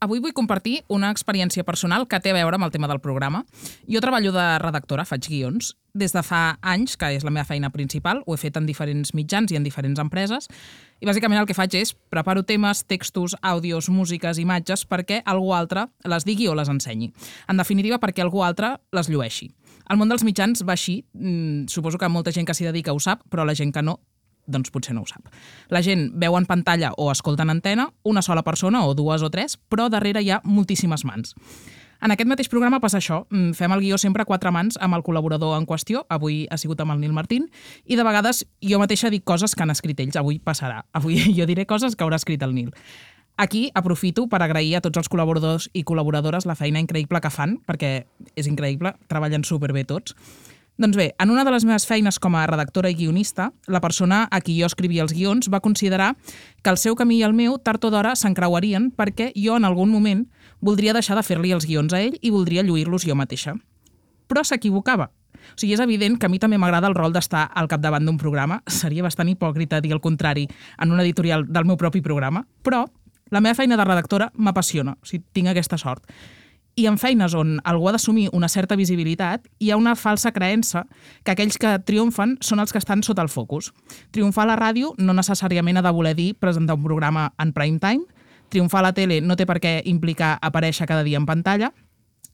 Avui vull compartir una experiència personal que té a veure amb el tema del programa. Jo treballo de redactora, faig guions. Des de fa anys, que és la meva feina principal, ho he fet en diferents mitjans i en diferents empreses, i bàsicament el que faig és preparo temes, textos, àudios, músiques, imatges, perquè algú altre les digui o les ensenyi. En definitiva, perquè algú altre les llueixi. El món dels mitjans va així. Mm, suposo que molta gent que s'hi dedica ho sap, però la gent que no doncs potser no ho sap. La gent veu en pantalla o escolta en antena una sola persona o dues o tres, però darrere hi ha moltíssimes mans. En aquest mateix programa passa això. Mm, fem el guió sempre a quatre mans amb el col·laborador en qüestió. Avui ha sigut amb el Nil Martín. I de vegades jo mateixa dic coses que han escrit ells. Avui passarà. Avui jo diré coses que haurà escrit el Nil. Aquí aprofito per agrair a tots els col·laboradors i col·laboradores la feina increïble que fan, perquè és increïble, treballen superbé tots. Doncs bé, en una de les meves feines com a redactora i guionista, la persona a qui jo escrivia els guions va considerar que el seu camí i el meu tard o d'hora s'encreuarien perquè jo en algun moment voldria deixar de fer-li els guions a ell i voldria lluir-los jo mateixa. Però s'equivocava. O sigui, és evident que a mi també m'agrada el rol d'estar al capdavant d'un programa. Seria bastant hipòcrita dir el contrari en un editorial del meu propi programa, però la meva feina de redactora m'apassiona, o sigui, tinc aquesta sort. I en feines on algú ha d'assumir una certa visibilitat, hi ha una falsa creença que aquells que triomfen són els que estan sota el focus. Triomfar a la ràdio no necessàriament ha de voler dir presentar un programa en prime time, triomfar a la tele no té per què implicar aparèixer cada dia en pantalla,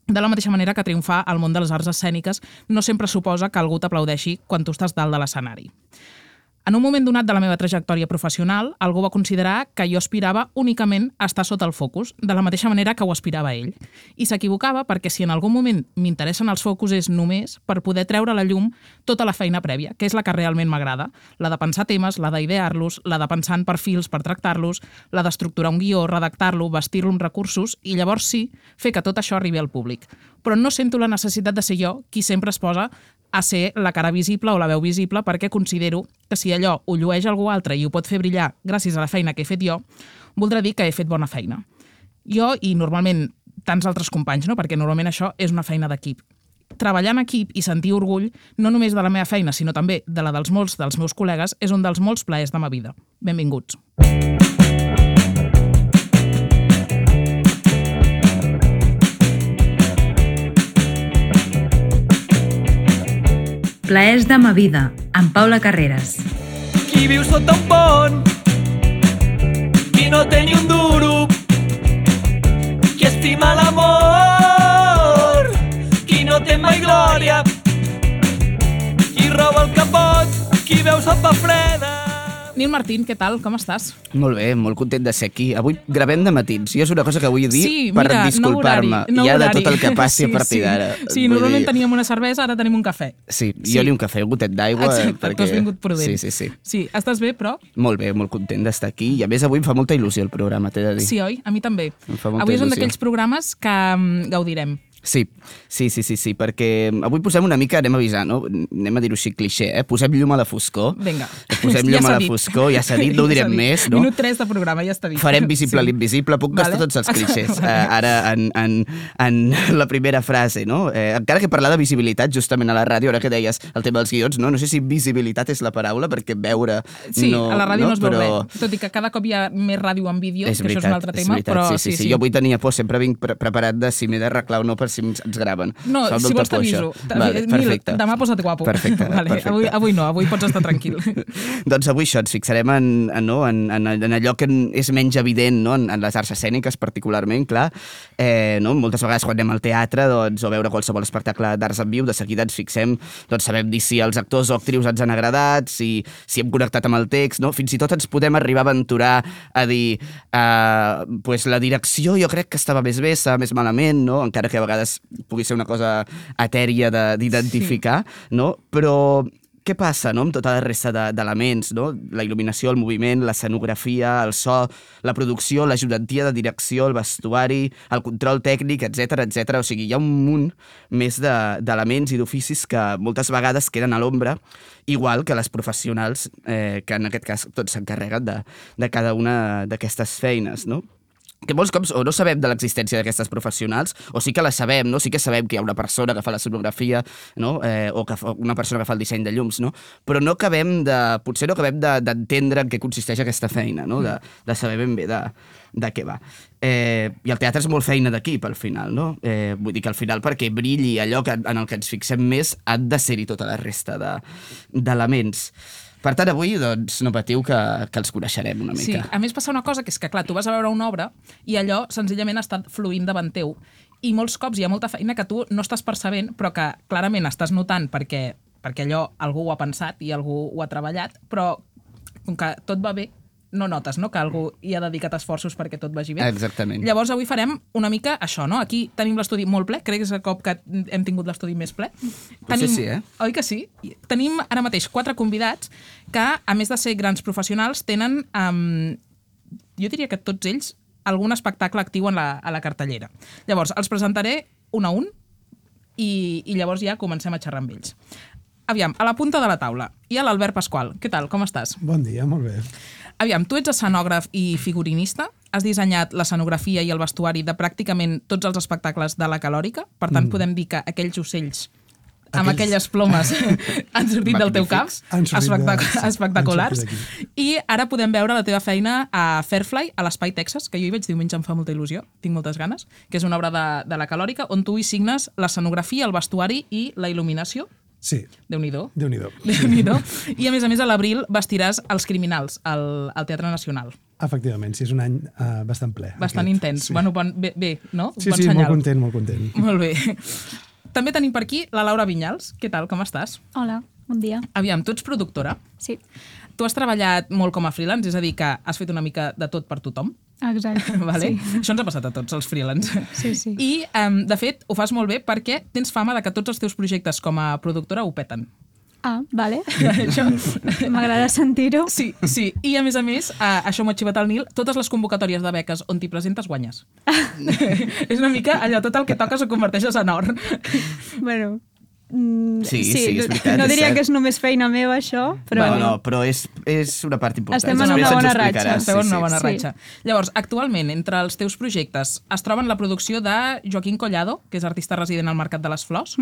de la mateixa manera que triomfar al món de les arts escèniques no sempre suposa que algú t'aplaudeixi quan tu estàs dalt de l'escenari. En un moment donat de la meva trajectòria professional, algú va considerar que jo aspirava únicament a estar sota el focus, de la mateixa manera que ho aspirava ell. I s'equivocava perquè si en algun moment m'interessen els focus és només per poder treure a la llum tota la feina prèvia, que és la que realment m'agrada, la de pensar temes, la d'idear-los, la de pensar en perfils per tractar-los, la d'estructurar un guió, redactar-lo, vestir-lo amb recursos i llavors sí, fer que tot això arribi al públic. Però no sento la necessitat de ser jo qui sempre es posa a ser la cara visible o la veu visible perquè considero que si allò ho llueix algú altre i ho pot fer brillar gràcies a la feina que he fet jo, voldrà dir que he fet bona feina. Jo i normalment tants altres companys, no? perquè normalment això és una feina d'equip. Treballar en equip i sentir orgull no només de la meva feina, sinó també de la dels molts dels meus col·legues és un dels molts plaers de ma vida. Benvinguts. Plaers de ma vida, amb Paula Carreras. Qui viu sota un pont, qui no té ni un duro, qui estima l'amor, qui no té mai glòria, qui roba el capot, qui veu sopa freda. Nil Martín, què tal? Com estàs? Molt bé, molt content de ser aquí. Avui gravem de matins, i és una cosa que vull dir Sí, per disculpar-me nou ja de tot el que passi Sí, a partir sí. d'ara. Sí, normalment dir- teníem una cervesa, ara tenim un cafè. Sí, Sí. jo li un cafè, un gotet d'aigua. Exacte, perquè... tu has vingut prudent. Sí, sí, sí. Sí, estàs bé, però... Molt bé, molt content d'estar aquí. I a més avui em fa molta il·lusió el programa, t'he de dir. Sí, oi? A mi també. Em fa molta Avui és un d'aquells programes que mm, gaudirem. Sí, sí, sí, sí, sí, perquè avui posem una mica, anem a avisar, no? Anem a dir-ho així cliché, eh? Posem llum a la foscor. Vinga. Posem Ja llum s'ha a la dit. foscor, ja s'ha dit, no ho Ja direm dit. més, no? Minut 3 de programa, ja està dit. Farem visible Sí. l'invisible, puc gastar Vale. tots els clichés uh, Vale. ara en, en, en la primera frase, no? Eh, encara que parlar de visibilitat justament a la ràdio, ara que deies el tema dels guions, no? No sé si visibilitat és la paraula, perquè veure... Sí, no, a la ràdio no, es veu però... res. Tot i que cada cop hi ha més ràdio en vídeo, És que veritat, això és un altre és tema, veritat, però sí, sí, sí, Jo avui tenia por, sempre vinc pre preparat de si m'he d'arreglar o no per si ens, ens graven. No, si vols t'aviso. Vale, perfecte. demà posa't guapo. Perfecte, vale, perfecte. Avui, avui no, avui pots estar tranquil. doncs avui això, ens fixarem en, en, no, en, en, en allò que és menys evident no? en, en les arts escèniques particularment, clar. Eh, no? Moltes vegades quan anem al teatre doncs, o veure qualsevol espectacle d'arts en viu, de seguida ens fixem, doncs sabem dir si els actors o actrius ens han agradat, si, si hem connectat amb el text, no? fins i tot ens podem arribar a aventurar a dir eh, pues la direcció jo crec que estava més bé, estava més malament, no? encara que a vegades pugui ser una cosa etèria de- d'identificar, sí. no? però què passa no? amb tota la resta de- d'elements, no? la il·luminació, el moviment, l'escenografia, el so, la producció, l'ajudantia de direcció, el vestuari, el control tècnic, etc etc. O sigui, hi ha un munt més de- d'elements i d'oficis que moltes vegades queden a l'ombra, igual que les professionals, eh, que en aquest cas tots s'encarreguen de, de cada una d'aquestes feines. No? Que molts cops o no sabem de l'existència d'aquestes professionals, o sí que la sabem, no? sí que sabem que hi ha una persona que fa la sonografia, no? eh, o que fa, una persona que fa el disseny de llums, no? però no acabem de, potser no acabem de- d'entendre de, en què consisteix aquesta feina, no? de, de saber ben bé de, de què va. Eh, I el teatre és molt feina d'equip, al final, no? Eh, vull dir que al final, perquè brilli allò que, en el que ens fixem més, han de ser-hi tota la resta de- d'elements. Per tant, avui, doncs, no patiu que, que els coneixerem una Sí, mica. a més passa una cosa, que és que, clar, tu vas a veure una obra i allò senzillament està fluint davant teu i molts cops hi ha molta feina que tu no estàs percebent, però que clarament estàs notant perquè, perquè allò algú ho ha pensat i algú ho ha treballat, però com que tot va bé, no notes no? que algú hi ha dedicat esforços perquè tot vagi bé. Exactament. Llavors avui farem una mica això, no? Aquí tenim l'estudi molt ple, crec que és el cop que hem tingut l'estudi més ple. Potser sí, eh? Oi que sí? Tenim ara mateix quatre convidats que, a més de ser grans professionals, tenen, um, jo diria que tots ells, algun espectacle actiu en la, a la cartellera. Llavors, els presentaré un a un i, i llavors ja comencem a xerrar amb ells. Aviam, a la punta de la taula hi ha l'Albert Pasqual. Què tal, com estàs? Bon dia, molt bé. Aviam, tu ets escenògraf i figurinista, has dissenyat l'escenografia i el vestuari de pràcticament tots els espectacles de la Calòrica, per tant, mm. podem dir que aquells ocells amb aquelles plomes han sortit del teu cap, de- espectac sí, espectaculars. I ara podem veure la teva feina a Fairfly, a l'Espai Texas, que jo hi vaig diumenge, em fa molta il·lusió, tinc moltes ganes, que és una obra de, de la Calòrica, on tu hi signes l'escenografia, el vestuari i la il·luminació. Sí, Déu-n'hi-do. déu-n'hi-do. Déu-n'hi-do. I a més a més a l'abril vestiràs els criminals al, al Teatre Nacional. Efectivament, sí, és un any uh, bastant ple. Bastant aquest. intens. Sí, Bueno, bon, bé, bé, no? sí, bon sí senyal. molt content, molt content. Molt bé. També tenim per aquí la Laura Vinyals. Què tal, com estàs? Hola, bon dia. Aviam, tu ets productora. Sí, Tu has treballat molt com a freelance, és a dir, que has fet una mica de tot per tothom. Exacte. Vale? Sí. Això ens ha passat a tots, els freelance. Sí, sí. I, um, de fet, ho fas molt bé perquè tens fama de que tots els teus projectes com a productora ho peten. Ah, vale. Això... M'agrada sentir-ho. Sí, sí. I a més a més, uh, això m'ho ha xivat al Nil, totes les convocatòries de beques on t'hi presentes guanyes. és una mica allò, tot el que toques ho converteixes en or. Bueno, mm, Sí, sí, és veritat, No diria cert. que és només feina meva, això, però... No, no, però és, és una part important. Estem en una bona ratxa. Esteu en una bona Sí. ratxa. Llavors, actualment, entre els teus projectes, es troben la producció de Joaquín Collado, que és artista resident al Mercat de les Flors,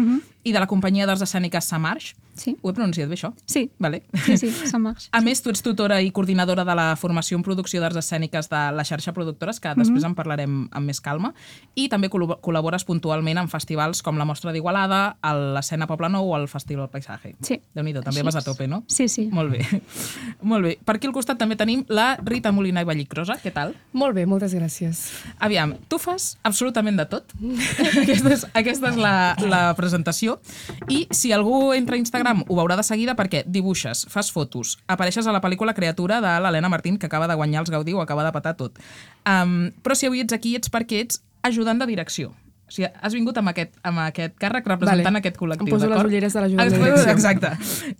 i de la companyia d'arts escèniques Samarch. Sí. Ho he pronunciat bé, això? Sí. Vale. Sí, sí, ça marche. A més, tu ets tutora i coordinadora de la formació en producció d'arts escèniques de la xarxa Productores, que després en parlarem amb més calma, i també col·labo- col·labores puntualment en festivals com la Mostra d'Igualada, el- l'escena Poble Nou o el Festival Paisaje. Sí. Déu-n'hi-do, també Així vas a tope, no? Sí, sí. Molt bé. Molt bé. Per aquí al costat també tenim la Rita Molina i Vallicrosa. Què tal? Molt bé, moltes gràcies. Aviam, tu fas absolutament de tot. aquesta és, aquesta és la, la presentació. I si algú entra a Instagram ho veurà de seguida perquè dibuixes, fas fotos, apareixes a la pel·lícula Creatura de l'Helena Martín, que acaba de guanyar els Gaudí, ho acaba de patar tot. Um, però si avui ets aquí ets perquè ets ajudant de direcció. O sigui, has vingut amb aquest, amb aquest càrrec representant Vale. aquest col·lectiu, Em poso les d'acord? ulleres de l'ajudant de Ex- direcció. Exacte.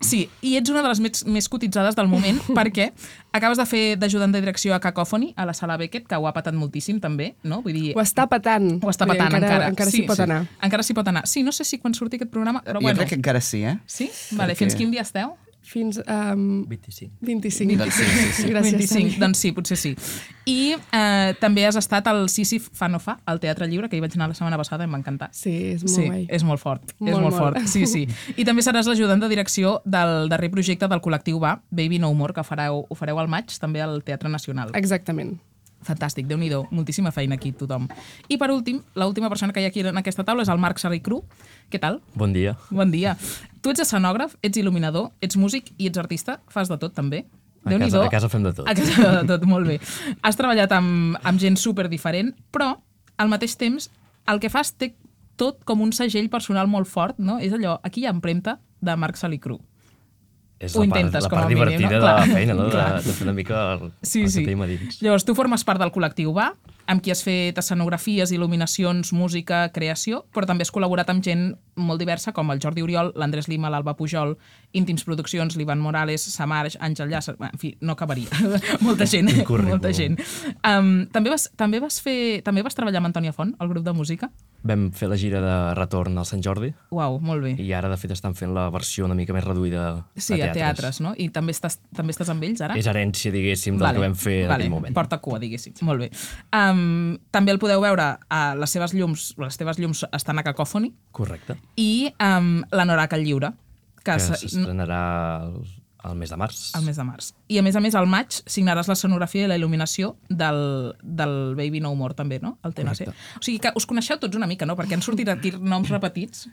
Sí, i ets una de les més, més cotitzades del moment perquè acabes de fer d'ajudant de direcció a Cacòfoni, a la sala Beckett, que ho ha patat moltíssim també, no? Vull dir, Ho està patant. ho està patant encara. encara. Encara sí, s'hi pot anar. Encara s'hi pot anar. Sí, no sé si quan surti aquest programa, però Jo bueno. crec que encara sí, eh? Sí? Vale, Perquè- fins quin dia esteu? Fins a... Um, 25. 25. Doncs sí, sí, sí. Gràcies, 25, Toni. doncs sí, potser sí. I eh, també has estat al Sisi Fa No Fa, al Teatre Lliure, que hi vaig anar la setmana passada i em va encantar. Sí, és molt sí, guai. és molt fort. és Molt, molt, molt. fort. Sí, sí. I també seràs l'ajudant de direcció del darrer projecte del col·lectiu Va, Baby No More, que fareu, ho fareu al maig, també al Teatre Nacional. Exactament. Fantàstic, déu nhi moltíssima feina aquí tothom. I per últim, l'última persona que hi ha aquí en aquesta taula és el Marc Sarri Cru. Què tal? Bon dia. Bon dia. Tu ets escenògraf, ets il·luminador, ets músic i ets artista, fas de tot també. A Déu-n'hi-do. casa- a casa fem de tot. A casa de tot, molt bé. Has treballat amb, amb gent super diferent, però al mateix temps el que fas té tot com un segell personal molt fort, no? És allò, aquí hi ha empremta de Marc Salicru. És Ho la part, la part mínim, divertida no? de la feina, no? De, de fer una mica el, Sí, el sí. que tenim a dins. Llavors, tu formes part del col·lectiu Va, amb qui has fet escenografies, il·luminacions, música, creació, però també has col·laborat amb gent molt diversa, com el Jordi Oriol, l'Andrés Lima, l'Alba Pujol, Íntims Produccions, l'Ivan Morales, Samarx, Àngel Llàcer... En fi, no acabaria. molta gent, molta gent. Um, també, vas, també, vas fer, també vas treballar amb Antònia Font, al grup de música? Vam fer la gira de retorn al Sant Jordi Uau, molt bé. i ara, de fet, estan fent la versió una mica més reduïda Sí, a teatres, no? I també estàs, també estàs amb ells ara? És herència, diguéssim, del que vam fer en aquell moment. Porta cua, diguéssim. Molt bé. Um, Um, també el podeu veure a les seves llums, les teves llums estan a Cacòfoni, Correcte. i um, la Norac al lliure, que, Que se- s'estrenarà al, al mes de març. al mes de març. I a més a més, al maig signaràs la sonografia i la il·luminació del, del Baby No More també, no? El TNC. Correcte. O sigui que us coneixeu tots una mica, no? Perquè han sortit aquí noms repetits.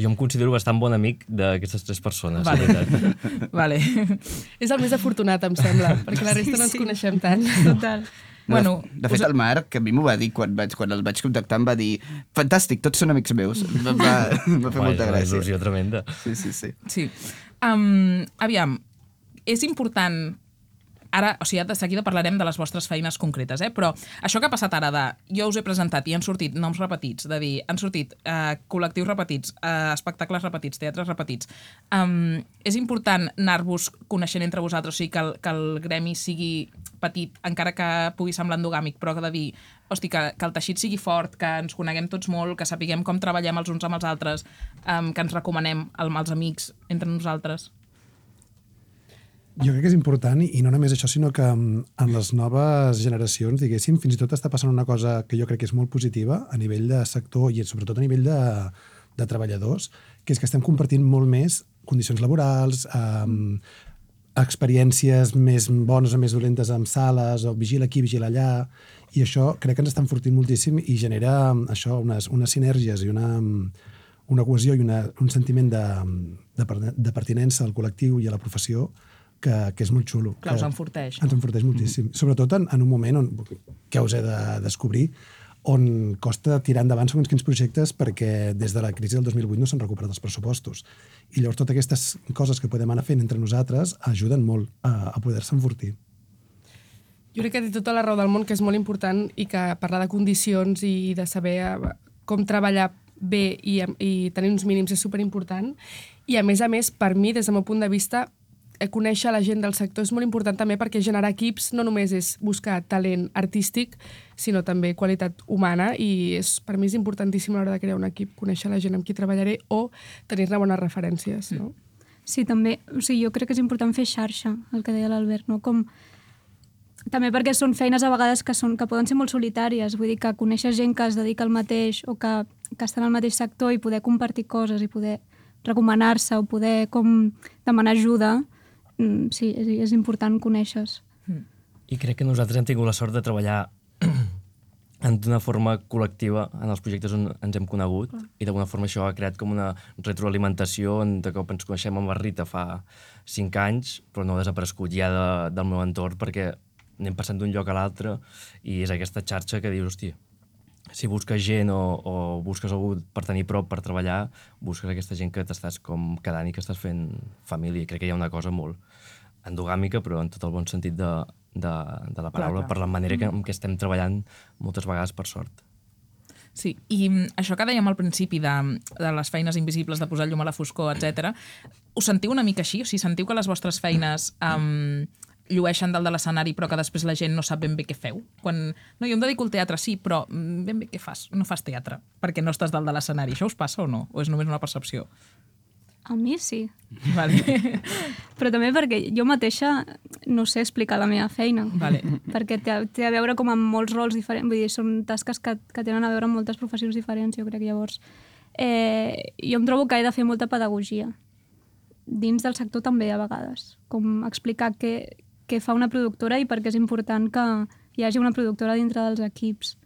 Jo em considero bastant bon amic d'aquestes tres persones. Vale. Vale. És el més afortunat, em sembla, perquè la resta no ens coneixem tant. Total. Bueno, de, de fet, us- el Marc, a mi m'ho va dir quan, vaig, quan el vaig contactar, em va dir fantàstic, tots són amics meus. Va, em va fer molta una gràcia. il·lusió tremenda. Sí, sí, sí. Sí. Um, aviam, és important ara, o sigui, de seguida parlarem de les vostres feines concretes, eh? però això que ha passat ara de jo us he presentat i han sortit noms repetits, de dir, han sortit eh, col·lectius repetits, eh, espectacles repetits, teatres repetits, um, és important anar-vos coneixent entre vosaltres, o sigui, que el, que el gremi sigui petit, encara que pugui semblar endogàmic, però que de dir, hosti, que, que el teixit sigui fort, que ens coneguem tots molt, que sapiguem com treballem els uns amb els altres, um, que ens recomanem al- als amics entre nosaltres. Jo crec que és important, i no només això, sinó que mm, en les noves generacions, diguéssim, fins i tot està passant una cosa que jo crec que és molt positiva a nivell de sector i sobretot a nivell de, de treballadors, que és que estem compartint molt més condicions laborals, um, experiències més bones o més dolentes amb sales, o vigila aquí, vigila allà, i això crec que ens està enfortint moltíssim i genera mm, això, unes, unes sinergies i una, mm, una cohesió i una, un sentiment de, de, de pertinença al col·lectiu i a la professió que, que és molt xulo. Clar, us enforteix, Ens enforteix moltíssim. Mm. Sobretot en, en un moment on, que us he de descobrir on costa tirar endavant segons quins projectes perquè des de la crisi del 2008 no s'han recuperat els pressupostos. I llavors totes aquestes coses que podem anar fent entre nosaltres ajuden molt a, a poder-se enfortir. Jo crec que té tota la raó del món, que és molt important i que parlar de condicions i de saber eh, com treballar bé i, i tenir uns mínims és superimportant. I a més a més, per mi, des del meu punt de vista, conèixer la gent del sector és molt important també perquè generar equips no només és buscar talent artístic, sinó també qualitat humana i és, per mi és importantíssim a l'hora de crear un equip, conèixer la gent amb qui treballaré o tenir-ne bones referències. No? Sí, també, o sigui, jo crec que és important fer xarxa, el que deia l'Albert, no? Com, també perquè són feines a vegades que, són, que poden ser molt solitàries, vull dir que conèixer gent que es dedica al mateix o que, que està en el mateix sector i poder compartir coses i poder recomanar-se o poder com demanar ajuda, mm, sí, és, és important conèixer-se. I crec que nosaltres hem tingut la sort de treballar en d'una forma col·lectiva en els projectes on ens hem conegut i d'alguna forma això ha creat com una retroalimentació on de cop ens coneixem amb la Rita fa cinc anys però no ha desaparegut ja de, del meu entorn perquè anem passant d'un lloc a l'altre i és aquesta xarxa que dius, hòstia, si busques gent o, o busques algú per tenir prop per treballar, busques aquesta gent que t'estàs com quedant i que estàs fent família. Crec que hi ha una cosa molt endogàmica, però en tot el bon sentit de, de, de la paraula, clar. per la manera que, en què estem treballant moltes vegades per sort. Sí, i mm, això que dèiem al principi de, de les feines invisibles, de posar llum a la foscor, etc. us sentiu una mica així? O sigui, sentiu que les vostres feines um, llueixen dalt de l'escenari però que després la gent no sap ben bé què feu? Quan, no, jo em dedico al teatre, sí, però mm, ben bé què fas? No fas teatre, perquè no estàs dalt de l'escenari. Això us passa o no? O és només una percepció? A mi sí, Vale. però també perquè jo mateixa no sé explicar la meva feina. Vale. perquè té, té a veure com amb molts rols diferents, vull dir, són tasques que, que tenen a veure amb moltes professions diferents, jo crec, llavors. Eh, jo em trobo que he de fer molta pedagogia. Dins del sector també, a vegades. Com explicar què, què fa una productora i per què és important que hi hagi una productora dintre dels equips.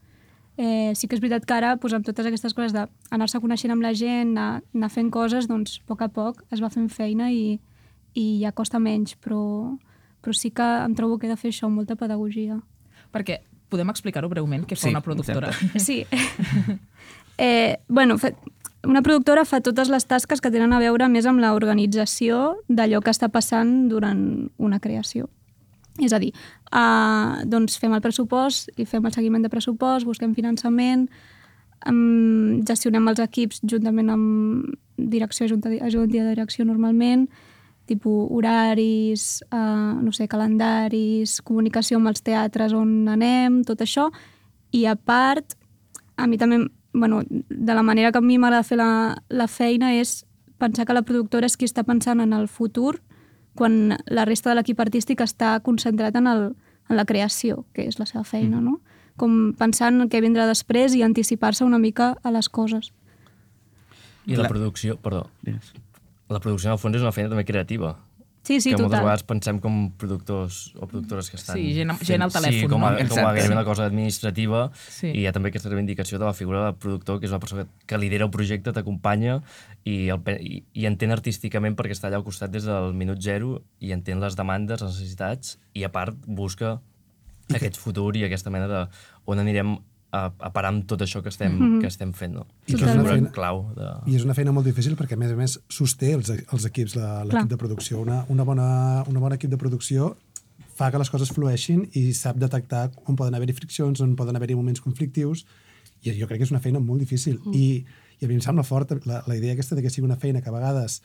Eh, sí que és veritat que ara, doncs, amb totes aquestes coses d'anar-se coneixent amb la gent, anar, anar fent coses, doncs, a poc a poc es va fent feina i, i ja costa menys, però, però sí que em trobo que he de fer això, molta pedagogia. perquè podem explicar-ho breument, què fa Sí, una productora? Sí. eh, bueno, fa, una productora fa totes les tasques que tenen a veure més amb l'organització d'allò que està passant durant una creació. És a dir, uh, doncs fem el pressupost i fem el seguiment de pressupost, busquem finançament, um, gestionem els equips juntament amb direcció, junta, junta de direcció normalment, tipus horaris, uh, no sé, calendaris, comunicació amb els teatres on anem, tot això. I a part, a mi també, bueno, de la manera que a mi m'agrada fer la, la feina és pensar que la productora és qui està pensant en el futur quan la resta de l'equip artístic està concentrat en, el, en la creació, que és la seva feina, no? com pensant en què vindrà després i anticipar-se una mica a les coses. I la producció, perdó, la producció en el fons és una feina també creativa. Sí, sí, que moltes total. vegades pensem com productors o productores que estan... Sí, gent fent- gent al telèfon, Sí, com a, no? com a gairebé una cosa administrativa Sí. i hi ha també aquesta reivindicació de la figura del productor, que és una persona que lidera el projecte, t'acompanya i, el, i, i entén artísticament perquè està allà al costat des del minut zero i entén les demandes, les necessitats i a part busca aquest futur i aquesta mena de on anirem a, a parar amb tot això que estem, mm -hmm. que estem fent. No? I És que és una feina- clau. De... I és una feina molt difícil perquè, a més a més, sosté els, els equips, l'equip de producció. Una, una, bona, una bona equip de producció fa que les coses flueixin i sap detectar on poden haver-hi friccions, on poden haver-hi moments conflictius, i jo crec que és una feina molt difícil. Mm. I, I a mi em sembla fort la, la idea aquesta de que sigui una feina que a vegades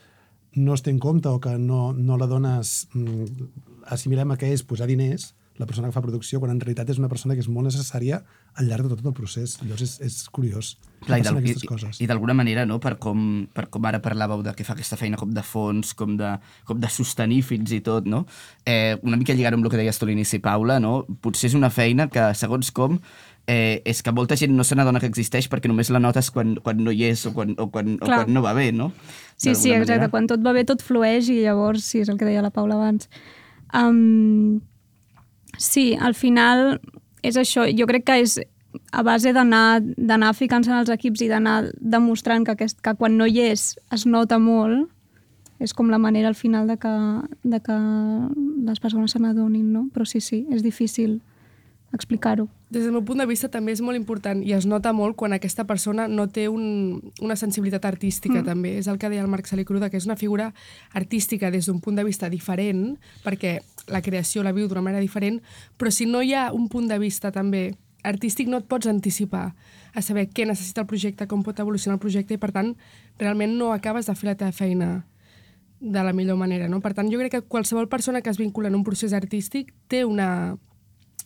no es té en compte o que no, no la dones... Mm, assimilem a què és posar diners, la persona que fa producció, quan en realitat és una persona que és molt necessària al llarg de tot el procés. Llavors és, és curiós. Clar, i passen d'al- aquestes i- coses. I d'alguna manera, no, per, com, per com ara parlàveu de que fa aquesta feina com de fons, com de, com de sostenir fins i tot, no? eh, una mica lligar amb el que deies tu a l'inici, Paula, no? potser és una feina que, segons com, eh, és que molta gent no se n'adona que existeix perquè només la notes quan, quan no hi és o quan, o quan, o quan no va bé, no? Sí, sí, exacte. manera. Quan tot va bé, tot flueix i llavors, sí, és el que deia la Paula abans. Um, sí, al final és això. Jo crec que és a base d'anar ficant-se en els equips i d'anar demostrant que, aquest, que quan no hi és es nota molt, és com la manera al final de que, de que les persones se n'adonin, no? Però sí, sí, és difícil explicar-ho. Des del meu punt de vista també és molt important i es nota molt quan aquesta persona no té un, una sensibilitat artística mm. també. És el que deia el Marc Salicruda, que és una figura artística des d'un punt de vista diferent, perquè la creació la viu d'una manera diferent, però si no hi ha un punt de vista també artístic no et pots anticipar a saber què necessita el projecte, com pot evolucionar el projecte i per tant realment no acabes de fer la teva feina de la millor manera. No? Per tant, jo crec que qualsevol persona que es vincula en un procés artístic té una,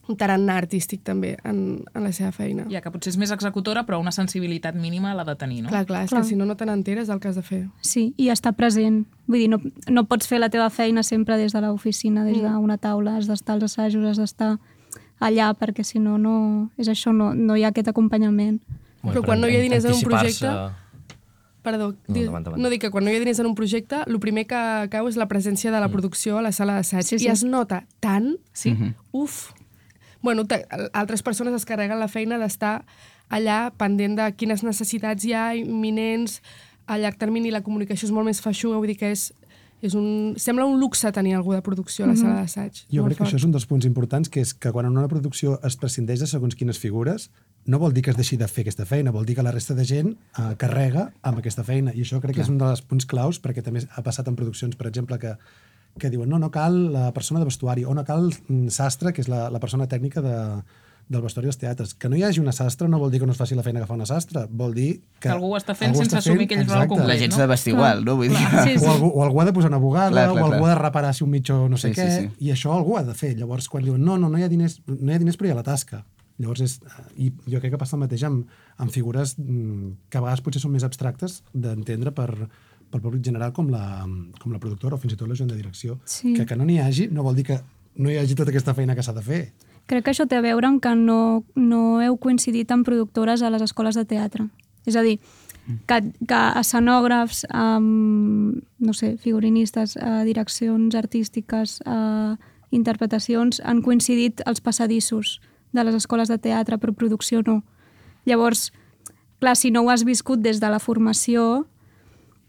un tarannà artístic també en, en la seva feina. Ja que potser és més executora, però una sensibilitat mínima l'ha de tenir, no? Clar, clar, és Clar. que si no, no te n'enteres del que has de fer. Sí, i estar present. Vull dir, no, no pots fer la teva feina sempre des de l'oficina, des d'una taula, has d'estar als assajos, has d'estar allà, perquè si no, no és això, no, no hi ha aquest acompanyament. Però quan no hi ha diners en un projecte- Perdó, No, di- endavant, endavant. no dic que quan no hi ha diners en un projecte, el primer que cau és la presència de la producció a la sala d'assaig. Sí, sí. I es nota tant, Sí? uf. Bueno, altres persones es carreguen la feina d'estar allà pendent de quines necessitats hi ha, imminents, a llarg termini la comunicació és molt més feixuga, vull dir que és, és un... Sembla un luxe tenir algú de producció a la sala d'assaig. Jo crec que fort. això és un dels punts importants, que és que quan en una producció es prescindeix de segons quines figures, no vol dir que es deixi de fer aquesta feina, vol dir que la resta de gent eh, carrega amb aquesta feina. I això crec que és un dels punts claus, perquè també ha passat en produccions, per exemple, que, que diuen no, no cal la persona de vestuari, o no cal mm, sastre, que és la, la persona tècnica de, del vestuari dels teatres. Que no hi hagi una sastre no vol dir que no es faci la feina que fa una sastre, vol dir que... Que algú ho està fent algú sense està fent- assumir que ell fa el exacte. concret. La gent no? s'ha de vestir igual, no? Vull dir. Sí, sí. O, algú, o algú ha de posar una bugada, Clar, clar, o algú clar. ha de reparar si un mitjó no sé Sí, què, sí, sí. i això algú ha de fer. Llavors, quan diuen, no, no, no hi ha diners, no hi ha diners però hi ha la tasca. Llavors, és, i jo crec que passa el mateix amb, amb figures mm, que a vegades potser són més abstractes d'entendre per, pel públic general com la, com la productora o fins i tot la gent de direcció. Sí. Que que no n'hi hagi no vol dir que no hi hagi tota aquesta feina que s'ha de fer. Crec que això té a veure amb que no, no heu coincidit amb productores a les escoles de teatre. És a dir, que, que escenògrafs, um, no sé, figurinistes, uh, direccions artístiques, uh, interpretacions, han coincidit als passadissos de les escoles de teatre, però producció no. Llavors, clar, si no ho has viscut des de la formació,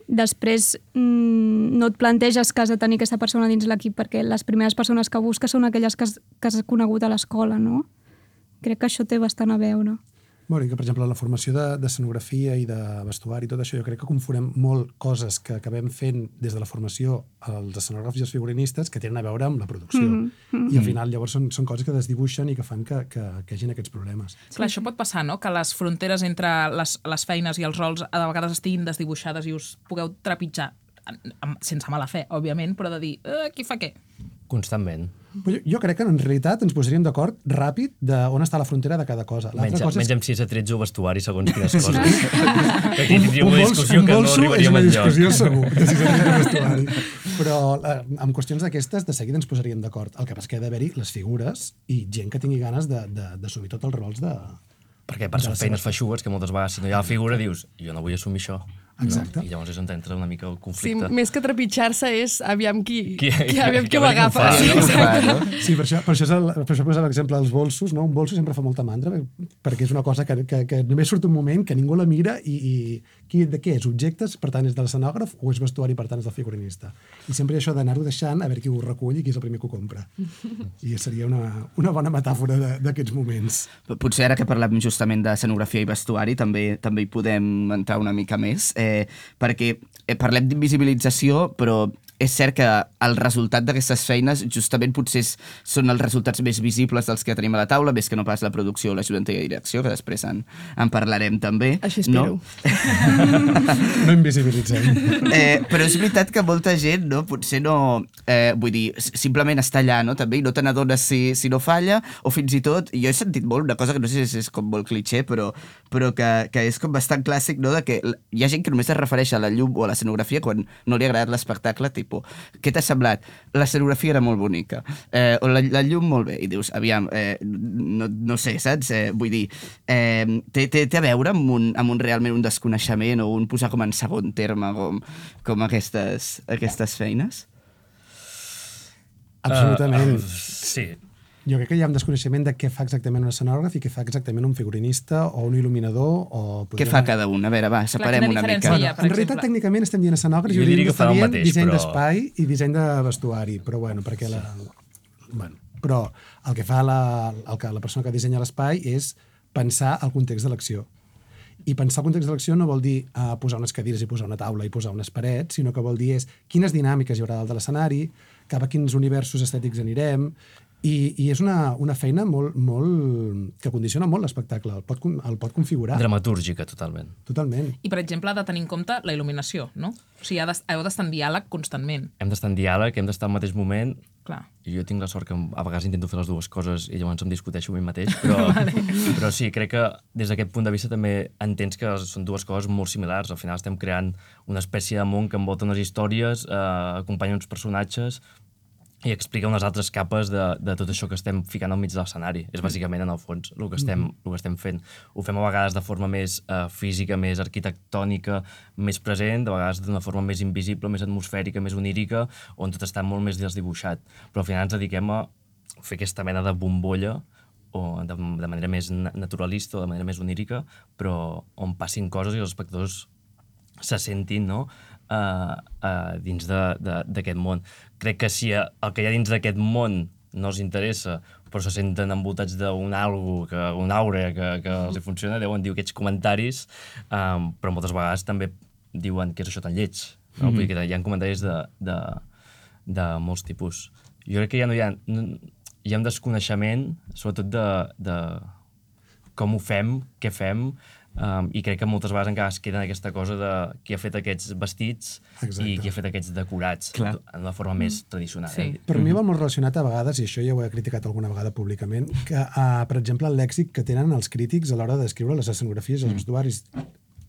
després mm, no et planteges que has de tenir aquesta persona dins l'equip perquè les primeres persones que busques són aquelles que has, que has conegut a l'escola, no? Crec que això té bastant a veure. Bueno, i que, per exemple, la formació de, de escenografia i de vestuari i tot això, jo crec que confonem molt coses que acabem fent des de la formació als escenògrafs i els figurinistes que tenen a veure amb la producció. Mm -hmm. I al final, llavors, són, són coses que desdibuixen i que fan que, que, que hi hagin aquests problemes. Clar, això pot passar, no? Que les fronteres entre les, les feines i els rols a vegades estiguin desdibuixades i us pugueu trepitjar amb, sense mala fe, òbviament, però de dir, eh, qui fa què? Constantment. Jo, jo crec que en realitat ens posaríem d'acord ràpid de on està la frontera de cada cosa. Menys, L'altra cosa menys és amb 6 a 13 o vestuari, segons quines coses. Aquí tindríem un una discussió un que no bolso és arribaríem una enlloc. discussió segur, de si seria un vestuari. Però eh, amb qüestions d'aquestes, de seguida ens posaríem d'acord. El que passa és que ha d'haver-hi les figures i gent que tingui ganes de- de- d'assumir tots els rols de... Perquè per de són les feines feixugues que moltes vegades si no hi ha la figura dius jo no vull assumir això. Exacte. No? I llavors és on entra una mica el Sí, conflicte. més que trepitjar-se és aviam qui, Qui- qui, aviam qui- qui ho agafa. fa, Sí, no? exacte. Sí, per això, per això, és el, per això posa l'exemple dels bolsos, no? Un bolso sempre fa molta mandra, perquè és una cosa que, que, que només surt un moment, que ningú la mira i, i qui, de què és? Objectes, per tant és de l'escenògraf, o és vestuari, per tant és del figurinista. I sempre hi ha això d'anar-ho deixant a veure qui ho recull i qui és el primer que ho compra. I seria una, una bona metàfora de- d'aquests moments. Potser ara que parlem justament d'escenografia i vestuari també també hi podem entrar una mica més, eh, perquè eh, parlem d'invisibilització, però és cert que el resultat d'aquestes feines justament potser és, són els resultats més visibles dels que tenim a la taula, més que no pas la producció o l'ajuntament de direcció, que després en, en parlarem també. Així espero. No? No invisibilitzem. Eh, però és veritat que molta gent, no, potser no... Eh, vull dir, simplement està allà, no, també, i no te n'adones si, si no falla, o fins i tot, jo he sentit molt una cosa que no sé si és com molt cliché, però, però que, que és com bastant clàssic, no, de que hi ha gent que només es refereix a la llum o a l'escenografia quan no li ha agradat l'espectacle, tipus, què t'ha semblat? L'escenografia era molt bonica, eh, o la, la llum molt bé, i dius, aviam, eh, no, no sé, saps? Eh, vull dir, eh, té, té, té a veure amb un, amb un realment un desconeixement o un posar com en segon terme com, com aquestes, aquestes feines? Absolutament. Uh, sí. Jo crec que hi ha un desconeixement de què fa exactament un escenògraf i què fa exactament un figurinista o un il·luminador o... Què fa cada un? A veure, va, separem quina una mica. per en realitat, exemple. tècnicament estem dient escenògrafs i Jo hauríem diria que d'estar fa el dient mateix, disseny però- d'espai i disseny de vestuari, però bueno, perquè la... Bueno, però el que fa la, el que la persona que dissenya l'espai és pensar el context de l'acció. I pensar el context de l'acció no vol dir uh, posar unes cadires i posar una taula i posar unes parets, sinó que vol dir és quines dinàmiques hi haurà dalt de l'escenari, cap a quins universos estètics anirem, i, i és una, una feina molt, molt, que condiciona molt l'espectacle, el, pot, el pot configurar. Dramatúrgica, totalment. Totalment. I, per exemple, ha de tenir en compte la il·luminació, no? O sigui, heu d'estar en diàleg constantment. Hem d'estar en diàleg, hem d'estar al mateix moment. Clar. I jo tinc la sort que a vegades intento fer les dues coses i llavors em discuteixo amb mi mateix, però, però sí, crec que des d'aquest punt de vista també entens que són dues coses molt similars. Al final estem creant una espècie de món que envolta unes històries, eh, acompanya uns personatges i explica unes altres capes de, de tot això que estem ficant al mig de l'escenari. És bàsicament, en el fons, el que, estem, el que estem fent. Ho fem a vegades de forma més eh, física, més arquitectònica, més present, de vegades d'una forma més invisible, més atmosfèrica, més onírica, on tot està molt més desdibuixat. Però al final ens dediquem a fer aquesta mena de bombolla o de, de manera més na- naturalista o de manera més onírica, però on passin coses i els espectadors se sentin no? Uh, uh, dins de- de- d'aquest món. Crec que si el que hi ha dins d'aquest món no els interessa, però se senten envoltats d'un algo, que, un aure que, que els funciona, deuen dir aquests comentaris, um, però moltes vegades també diuen que és això tan lleig. No? Mm -hmm. Vull dir que hi ha comentaris de, de, de molts tipus. Jo crec que ja no hi ha... No, hi ha un desconeixement, sobretot de, de com ho fem, què fem, um, i crec que moltes vegades encara es queda en aquesta cosa de qui ha fet aquests vestits Exacte. i qui ha fet aquests decorats, Clar. en una forma més tradicional. Sí. Eh? Per mi va molt relacionat a vegades, i això ja ho he criticat alguna vegada públicament, que, uh, per exemple, el lèxic que tenen els crítics a l'hora d'escriure les escenografies els vestuaris.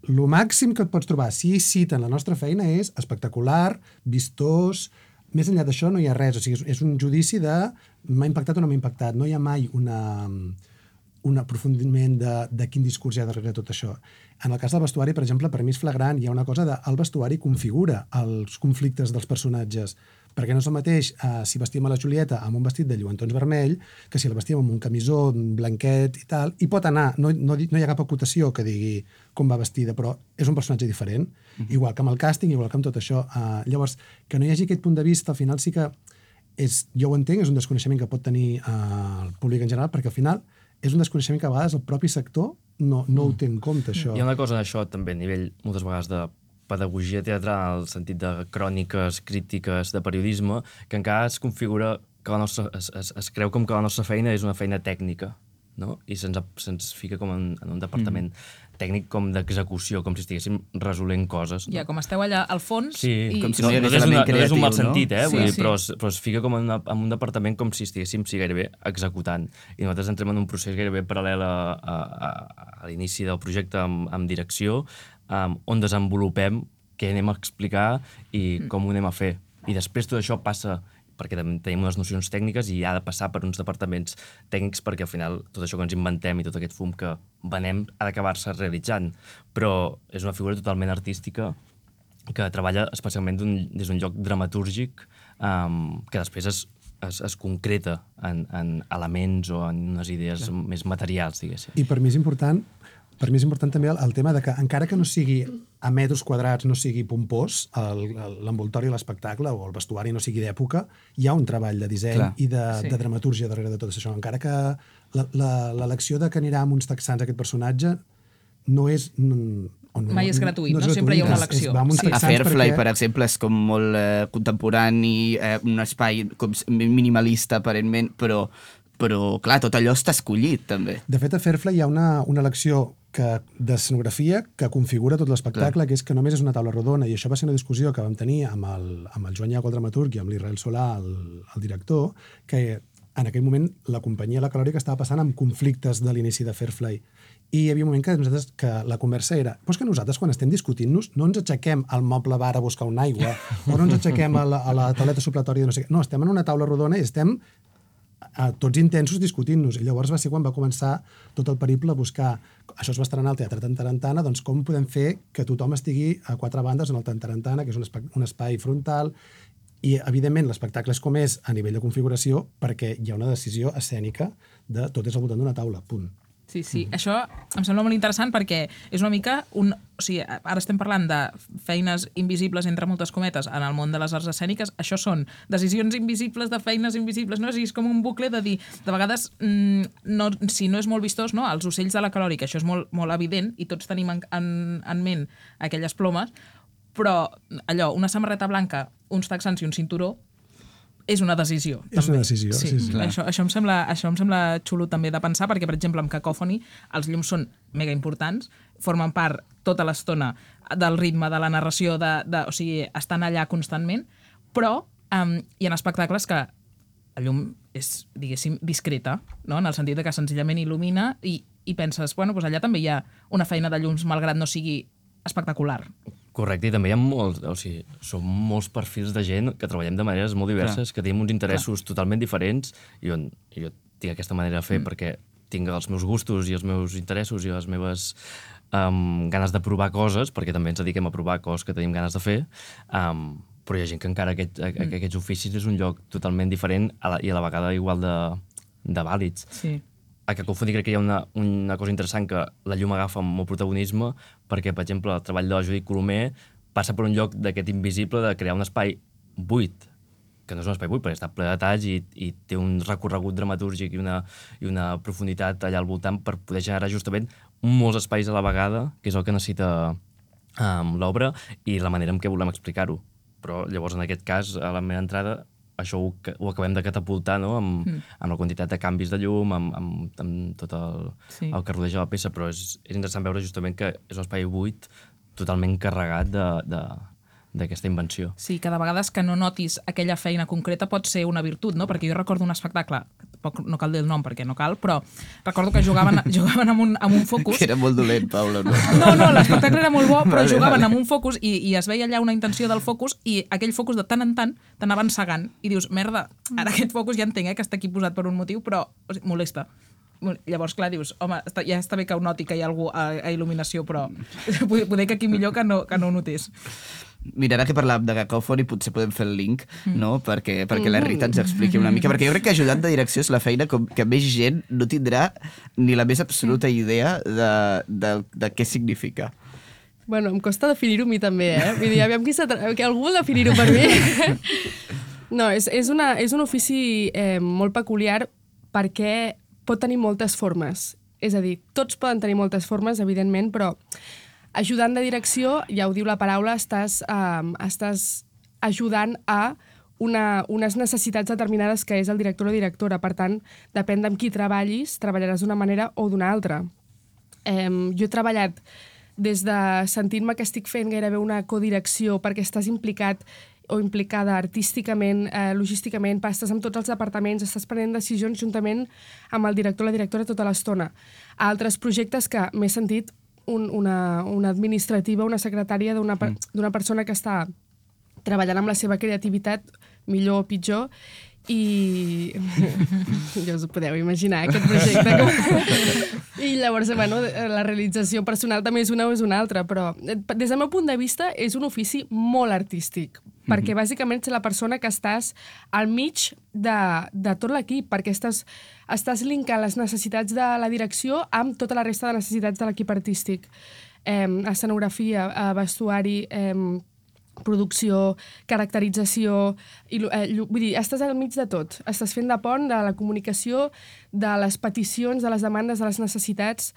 Lo màxim que et pots trobar, si citen la nostra feina, és espectacular, vistós... Més enllà d'això no hi ha res, o sigui, és, és un judici de m'ha impactat o no m'ha impactat. No hi ha mai una, un aprofundiment de, de quin discurs hi ha darrere tot això. En el cas del vestuari, per exemple, per mi és flagrant, hi ha una cosa de el vestuari configura els conflictes dels personatges, perquè no és el mateix eh, si vestim a la Julieta amb un vestit de lluentons vermell que si la vestim amb un camisó blanquet i tal, i pot anar, no, no, no hi ha cap acotació que digui com va vestida, però és un personatge diferent, igual que amb el càsting, igual que amb tot això. Eh, llavors, que no hi hagi aquest punt de vista, al final sí que és, jo ho entenc, és un desconeixement que pot tenir eh, el públic en general, perquè al final és un desconeixement que a vegades el propi sector no, no ho té en compte, això. Hi ha una cosa d'això també a nivell, moltes vegades, de pedagogia teatral, el sentit de cròniques, crítiques, de periodisme, que encara es configura que la nostra, es, es, es creu com que la nostra feina és una feina tècnica, no? i se'ns se'ns fica com en, en un departament mm. Tècnic com d'execució, com si estiguéssim resolent coses. No? Ja, com esteu allà al fons... Sí, i... com si no, no és una, element no és un mal creatiu, sentit, eh? Sí, Vull dir, sí. però, es, però es fica com en, una, en un departament com si estiguéssim sí, gairebé executant. I nosaltres entrem en un procés gairebé paral·lel a, a, a, a l'inici del projecte amb, amb direcció, um, on desenvolupem què anem a explicar i com ho anem a fer. I després tot això passa perquè també tenim unes nocions tècniques i ha de passar per uns departaments tècnics perquè al final tot això que ens inventem i tot aquest fum que venem ha d'acabar-se realitzant. Però és una figura totalment artística que treballa especialment des d'un lloc dramatúrgic um, que després es, es, es concreta en, en elements o en unes idees Clar. més materials, diguéssim. I per mi és important per mi és important també el, el tema de que encara que no sigui a metres quadrats, no sigui pompós, l'envoltori l'espectacle o el vestuari no sigui d'època, hi ha un treball de disseny Clar. i de, Sí. de dramaturgia darrere de tot això. Encara que la- la- l'elecció de que anirà amb uns texans aquest personatge no és... mm, o no, Mai és gratuït, no? és Sempre hi ha una és- elecció. És, uns Sí. A Fairfly, perquè... per exemple, és com molt eh, contemporani, eh, un espai com minimalista, aparentment, però, però, clar, tot allò està escollit, també. De fet, a Fairfly hi ha una, una elecció que, d'escenografia que configura tot l'espectacle, que és que només és una taula rodona, i això va ser una discussió que vam tenir amb el, amb el Joan Iago, el dramaturg, i amb l'Israel Solà, el, el director, que en aquell moment la companyia La Calòrica estava passant amb conflictes de l'inici de Fairfly. I hi havia un moment que, nosaltres, que la conversa era pues que nosaltres, quan estem discutint-nos, no ens aixequem al moble bar a buscar una aigua, o no ens aixequem a la, a la tauleta supletòria de no sé què. No, estem en una taula rodona i estem a tots intensos discutint-nos. I llavors va ser quan va començar tot el periple a buscar, això es va estrenar al Teatre Tantarantana, doncs com podem fer que tothom estigui a quatre bandes en el Tantarantana, que és un espai, un espai frontal, i evidentment l'espectacle és com és a nivell de configuració perquè hi ha una decisió escènica de tot és al voltant d'una taula, punt. Sí, sí. Això em sembla molt interessant perquè és una mica un... O sigui, ara estem parlant de feines invisibles, entre moltes cometes, en el món de les arts escèniques. Això són decisions invisibles de feines invisibles, no? O sigui, és com un bucle de dir, de vegades, mm, no, si no és molt vistós, no? Els ocells de la calòrica, això és molt, molt evident i tots tenim en, en, en ment aquelles plomes, però allò, una samarreta blanca, uns texans i un cinturó, és una decisió. És també. una decisió, sí, sí. Clar. Això, això, em sembla, això em sembla xulo també de pensar, perquè, per exemple, amb Cacophony els llums són mega importants, formen part tota l'estona del ritme, de la narració, de, de, o sigui, estan allà constantment, però um, hi ha espectacles que el llum és, diguéssim, discreta, no? en el sentit de que senzillament il·lumina i, i penses, bueno, doncs allà també hi ha una feina de llums, malgrat no sigui espectacular. Correcte, i també hi ha molts, o sigui, som molts perfils de gent que treballem de maneres molt diverses, que tenim uns interessos totalment diferents i on jo tinc aquesta manera de fer mm. perquè tinc els meus gustos i els meus interessos i les meves um, ganes de provar coses, perquè també ens dediquem a provar coses que tenim ganes de fer, um, però hi ha gent que encara aquest, a, mm. aquests oficis és un lloc totalment diferent a la, i a la vegada igual de, de vàlids Sí. A Cacofoni crec que hi ha una, una cosa interessant que la llum agafa molt protagonisme perquè, per exemple, el treball de la Judit Colomer passa per un lloc d'aquest invisible de crear un espai buit, que no és un espai buit perquè està ple de detalls i, i té un recorregut dramatúrgic i una, i una profunditat allà al voltant per poder generar justament molts espais a la vegada, que és el que necessita um, l'obra i la manera en què volem explicar-ho. Però llavors, en aquest cas, a la meva entrada, això ho, ho acabem de catapultar no? amb, mm. amb la quantitat de canvis de llum, amb, amb, amb tot el, sí. el que rodeja la peça, però és, és interessant veure justament que és un espai buit totalment carregat de, de, d'aquesta invenció. Sí, que de vegades que no notis aquella feina concreta pot ser una virtut, no? Perquè jo recordo un espectacle, tampoc no cal dir el nom perquè no cal, però recordo que jugaven, jugaven amb, un, amb un focus... Que era molt dolent, Paula, no? No, no, l'espectacle era molt bo, però Vale, jugaven vale. amb un focus i, i es veia allà una intenció del focus i aquell focus de tant en tant t'anaven segant i dius, merda, ara aquest focus ja entenc eh, que està aquí posat per un motiu, però o sigui, molesta. Mol- Llavors, clar, dius, home, està, ja està bé que ho noti que hi ha algú a, a il·luminació, però poder que aquí millor que no, que no ho notés. Mira, ara que parlàvem de Cacophony, potser podem fer el link, no? Perquè, perquè la Rita ens expliqui una mica. Perquè jo crec que ajudant de direcció és la feina com que més gent no tindrà ni la més absoluta idea de, de, de què significa. Bueno, em costa definir-ho a mi també, eh? Vull dir, aviam qui que algú vol definir-ho per mi. No, és, és, una, és un ofici eh, molt peculiar perquè pot tenir moltes formes. És a dir, tots poden tenir moltes formes, evidentment, però ajudant de direcció, ja ho diu la paraula, estàs, eh, estàs ajudant a una, unes necessitats determinades que és el director o directora. Per tant, depèn d'amb qui treballis, treballaràs d'una manera o d'una altra. Eh, jo he treballat des de sentir-me que estic fent gairebé una codirecció perquè estàs implicat o implicada artísticament, eh, logísticament, estàs amb tots els departaments, estàs prenent decisions juntament amb el director o la directora tota l'estona. Altres projectes que m'he sentit un, una, una administrativa, una secretària d'una per, mm. persona que està treballant amb la seva creativitat, millor o pitjor, i ja us ho podeu imaginar, aquest projecte. Com... I llavors, bueno, la realització personal també és una o és una altra, però eh, des del meu punt de vista és un ofici molt artístic, perquè Mhm. bàsicament ets la persona que estàs al mig de, de tot l'equip, perquè estàs, estàs linkant les necessitats de la direcció amb tota la resta de necessitats de l'equip artístic. Eh, escenografia, eh, vestuari, eh, producció, caracterització... I, eh, vull dir, estàs al mig de tot. Estàs fent de pont de la comunicació, de les peticions, de les demandes, de les necessitats.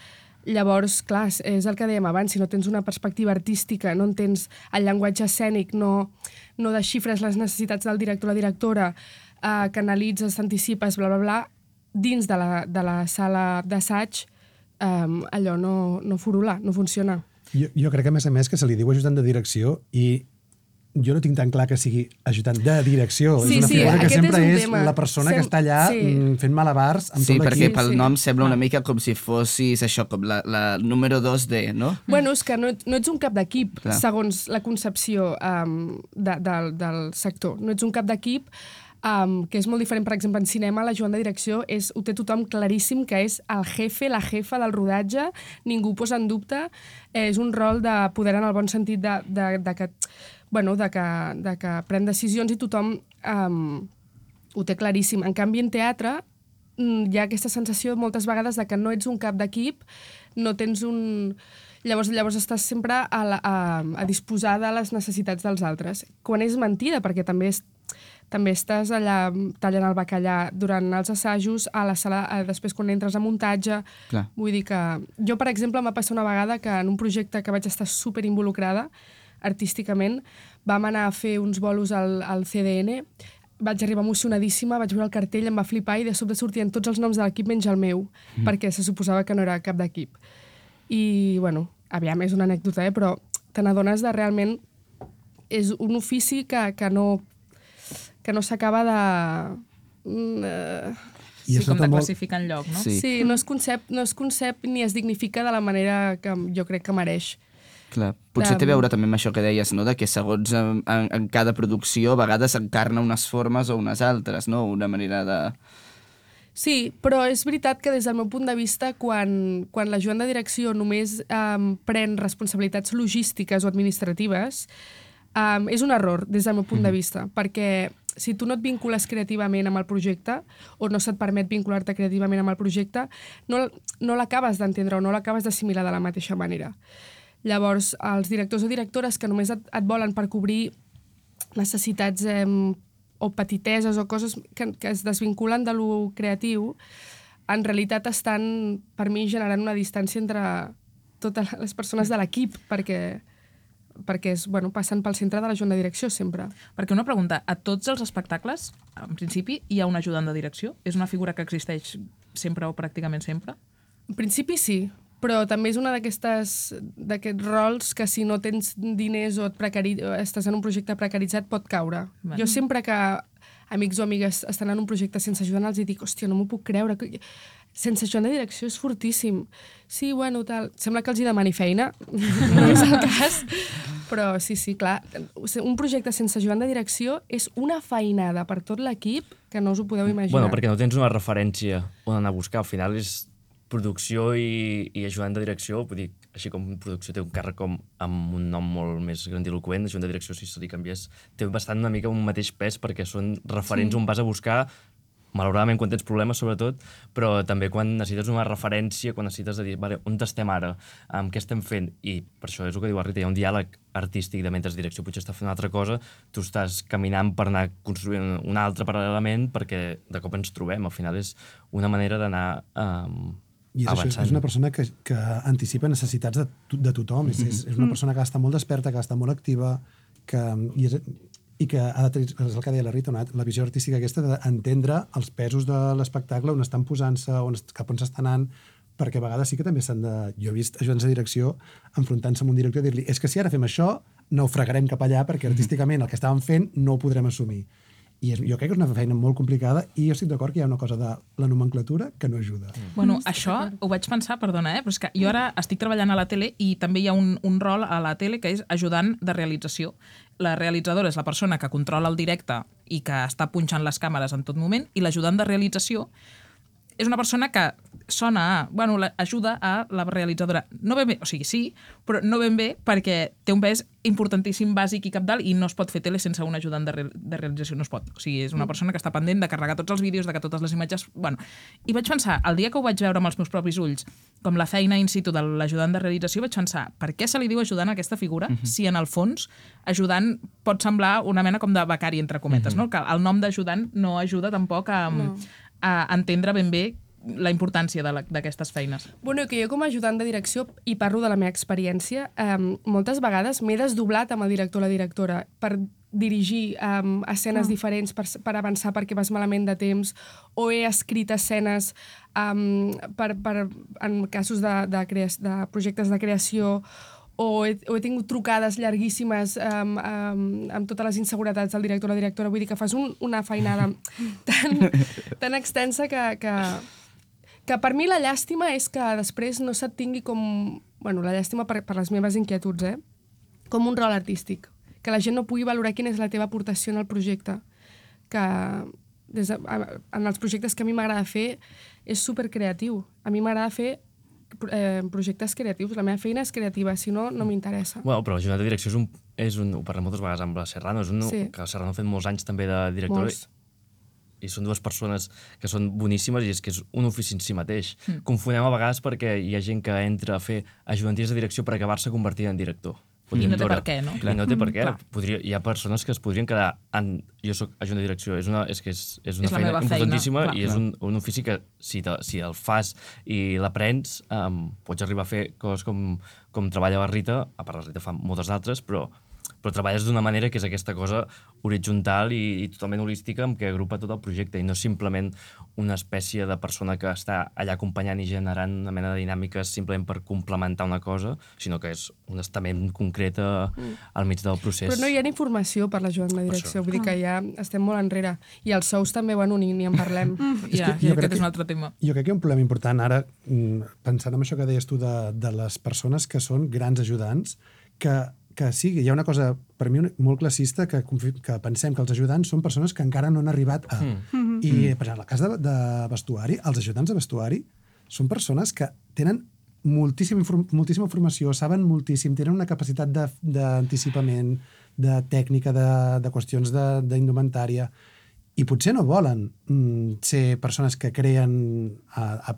Llavors, clar, és- el que dèiem abans, si no tens una perspectiva artística, no entens el llenguatge escènic, no, no desxifres les necessitats del director o la directora, eh, canalitzes, t'anticipes, bla, bla, bla, dins de la, de la sala d'assaig, eh, allò no, no furula, no funciona. Jo, jo crec que, a més a més, que se li diu ajudant de direcció i jo no tinc tan clar que sigui ajudant de direcció. Sí, és una sí, figura que sempre és és, la persona que Sem- està allà sí. mm, fent malabars amb Sí, tot perquè l'equip. pel sí. nom sembla una mica com si fossis això, com la, la número 2 de, no? Bueno, és que no, no ets un cap d'equip, segons la concepció um, de, del, del sector. No ets un cap d'equip um, que és molt diferent. Per exemple, en cinema, la Joan de direcció és, ho té tothom claríssim que és el jefe, la jefa del rodatge, ningú posa en dubte. Eh, és un rol de poder en el bon sentit de, de, de que bueno, de que, de que pren decisions i tothom um, ho té claríssim. En canvi, en teatre mm, hi ha aquesta sensació moltes vegades de que no ets un cap d'equip, no tens un... Llavors, llavors estàs sempre a, la, a, a disposar de les necessitats dels altres. Quan és mentida, perquè també és, també estàs allà tallant el bacallà durant els assajos, a la sala, a, després quan entres a muntatge... Clar. Vull dir que... Jo, per exemple, m'ha passat una vegada que en un projecte que vaig estar super involucrada artísticament, vam anar a fer uns bolos al, al CDN, vaig arribar emocionadíssima, vaig veure el cartell, em va flipar i de sobte sortien tots els noms de l'equip menys el meu, mm. perquè se suposava que no era cap d'equip. I, bueno, aviam, és una anècdota, eh? però te n'adones de realment... És un ofici que, que no, que no s'acaba de... Eh, I sí, com de molt- classificar en lloc, no? Sí. Sí, no es, concep, no es concep ni es dignifica de la manera que jo crec que mereix. Clar. Potser té a veure també amb això que deies, no? de que segons en, en, en cada producció a vegades encarna unes formes o unes altres, no? una manera de... Sí, però és veritat que des del meu punt de vista, quan, quan la Joan de Direcció només um, pren responsabilitats logístiques o administratives, um, és un error des del meu punt de vista, perquè si tu no et vincules creativament amb el projecte o no se't permet vincular-te creativament amb el projecte, no, no l'acabes d'entendre o no l'acabes d'assimilar de la mateixa manera. Llavors, els directors o directores que només et, et volen per cobrir necessitats eh, o petiteses o coses que, que es desvinculen de lo creatiu, en realitat estan, per mi, generant una distància entre totes les persones de l'equip, perquè, perquè és, bueno, passen pel centre de la Joan de Direcció sempre. Perquè una pregunta, a tots els espectacles, en principi, hi ha un ajudant de direcció? És una figura que existeix sempre o pràcticament sempre? En principi sí, però també és una d'aquestes d'aquests rols que si no tens diners o, et precari, o estàs en un projecte precaritzat pot caure. Vale. Jo sempre que amics o amigues estan en un projecte sense ajudant els dic, hòstia, no m'ho puc creure. que- Sense ajudant de direcció és fortíssim. Sí, bueno, tal. Sembla que els hi demani feina, no és el cas. Però sí, sí, clar. Un projecte sense ajudant de direcció és una feinada per tot l'equip que no us ho podeu imaginar. Bueno, perquè no tens una referència on anar a buscar. Al final és producció i, i ajudant de direcció, vull dir, així com producció té un càrrec com amb un nom molt més grandiloquent, ajudant de direcció, si se li canvies, té bastant una mica un mateix pes perquè són referents sí. on vas a buscar malauradament quan tens problemes, sobretot, però també quan necessites una referència, quan necessites de dir, vale, on estem ara, amb què estem fent, i per això és el que diu la Rita, hi ha un diàleg artístic de mentre direcció potser està fent una altra cosa, tu estàs caminant per anar construint un altre paral·lelament perquè de cop ens trobem, al final és una manera d'anar um, I és, això, és una persona que, que anticipa necessitats de, to- de tothom. Mm -hmm. és, és una persona que està molt desperta, que està molt activa, que, i, és, i que ha de tenir, és el que deia la Rita, una, la visió artística aquesta d'entendre els pesos de l'espectacle, on estan posant-se, on, cap on s'està anant, perquè a vegades sí que també s'han de... Jo he vist ajudants de direcció enfrontant-se amb un director i dir-li és que si ara fem això, no ho fregarem cap allà perquè artísticament el que estàvem fent no ho podrem assumir. I és, jo crec que és una feina molt complicada i jo estic d'acord que hi ha una cosa de la nomenclatura que no ajuda. Bueno, això ho vaig pensar, perdona, eh? però és que jo ara estic treballant a la tele i també hi ha un, un rol a la tele que és ajudant de realització. La realitzadora és la persona que controla el directe i que està punxant les càmeres en tot moment i l'ajudant de realització és una persona que sona a, bueno, ajuda a la realitzadora. No ben bé, o sigui, sí, però no ben bé perquè té un pes importantíssim, bàsic i capdalt i no es pot fer tele sense un ajudant de, real, de realització, no es pot. O sigui, és una persona que està pendent de carregar tots els vídeos, de que totes les imatges... Bueno, I vaig pensar, el dia que ho vaig veure amb els meus propis ulls, com la feina in situ de l'ajudant de realització, vaig pensar, per què se li diu ajudant a aquesta figura si en el fons ajudant pot semblar una mena com de becari, entre cometes, no? Que el nom d'ajudant no ajuda tampoc a, No. A entendre ben bé la importància d'aquestes feines. Bueno, que jo com a ajudant de direcció, i parlo de la meva experiència, um, moltes vegades m'he desdoblat amb el director o la directora per dirigir um, escenes diferents, per, per avançar perquè vas malament de temps, o he escrit escenes um, per, per, en casos de, de, de projectes de creació, o he, o he tingut trucades llarguíssimes um, um, amb totes les inseguretats del director o la directora. Vull dir que fas un, una feinada tan, tan extensa que, que, que per mi la llàstima és que després no se't tingui com... Bueno, la llàstima per, per les meves inquietuds, eh? Com un rol artístic. Que la gent no pugui valorar quina és la teva aportació en el projecte. Que des de, en els projectes que a mi m'agrada fer és supercreatiu. A mi m'agrada fer eh, projectes creatius. La meva feina és creativa, si no, no m'interessa. Bueno, però l'ajudant de direcció és un, és un... Ho parlem moltes vegades amb la Serrano, és un, Sí. que la Serrano ha fet molts anys també de directora Molts. i són dues persones que són boníssimes i és que és un ofici en si mateix. Mm. Confonem a vegades perquè hi ha gent que entra a fer ajudanties de direcció per acabar-se convertint en director. I no té per què, no? I no té per què. Clar. Podria, hi ha persones que es podrien quedar en... Jo sóc ajudant de direcció, és, una, és que és, és una És feina feina, importantíssima clar. i és un, un ofici que si, te, si el fas i l'aprens, um, pots arribar a fer coses com, com treballa la Rita, a part la Rita fa moltes d'altres, però, però treballes d'una manera que és aquesta cosa horitzontal i, i totalment holística amb què agrupa tot el projecte i no simplement una espècie de persona que està allà acompanyant i generant una mena de dinàmiques simplement per complementar una cosa, sinó que és un estament concret a, al mig del procés. Però no hi ha ni formació per l'ajudant de direcció, vull dir que ja estem molt enrere. I els sous també, bueno, ni, ni en parlem. Ja, que jo aquest és un altre tema. Jo crec que hi ha un problema important ara, mm, pensant en això que deies tu de, de les persones que són grans ajudants, que, que sí, hi ha una cosa, per mi, molt classista, que, que pensem que els ajudants són persones que encara no han arribat a... Mm. I, per exemple, en el cas de, de vestuari, els ajudants de vestuari són persones que tenen moltíssima, inform- moltíssima formació, saben moltíssim, tenen una capacitat de- d'anticipament, de, de tècnica, de, de qüestions de- d'indumentària, i potser no volen mm, ser persones que creen a, a,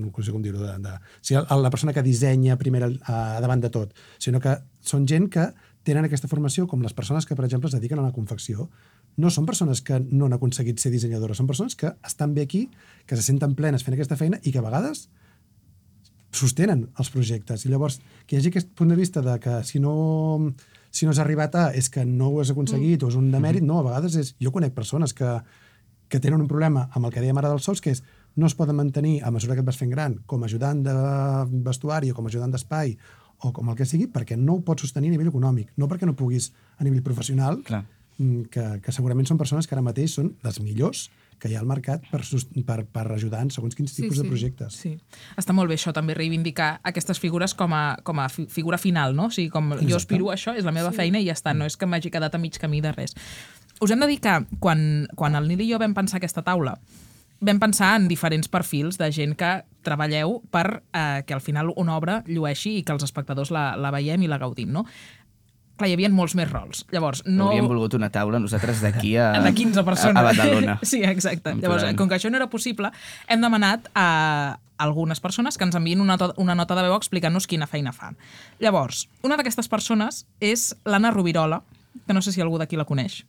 no sé com dir-ho de, de, a la persona que dissenya primera a, davant de tot, sinó que són gent que tenen aquesta formació, com les persones que, per exemple, es dediquen a la confecció, no són persones que no han aconseguit ser dissenyadores, són persones que estan bé aquí, que se senten plenes fent aquesta feina i que a vegades sostenen els projectes. I llavors, que hi hagi aquest punt de vista de que si no, si no has arribat a és que no ho has aconseguit mm. o és un demèrit, no, a vegades és... Jo conec persones que, que tenen un problema amb el que dèiem ara dels sous, que és no es poden mantenir a mesura que et vas fent gran com a ajudant de vestuari o com a ajudant d'espai o com el que sigui, perquè no ho pots sostenir a nivell econòmic, no perquè no puguis a nivell professional, Clar. mm, que, que segurament són persones que ara mateix són les millors que hi ha al mercat per, per, per ajudar en segons quins tipus de projectes. Sí. Està molt bé això, també reivindicar aquestes figures com a, com a fi- figura final, no? O sigui, com Exacte. jo aspiro a això, és la meva sí. feina i ja està, no és que m'hagi quedat a mig camí de res. Us hem de dir que quan, quan el Nil i jo vam pensar aquesta taula, vam pensar en diferents perfils de gent que treballeu per eh, que al final una obra llueixi i que els espectadors la, la veiem i la gaudim, no? Clar, hi havia molts més rols. Llavors, no... Hauríem volgut una taula nosaltres d'aquí a... de 15 persones. A, a Badalona. Sí, exacte. En Llavors, plan- com que això no era possible, hem demanat a algunes persones que ens enviïn una, una nota de veu explicant-nos quina feina fan. Llavors, una d'aquestes persones és l'Anna Rubirola, que no sé si algú d'aquí la coneix.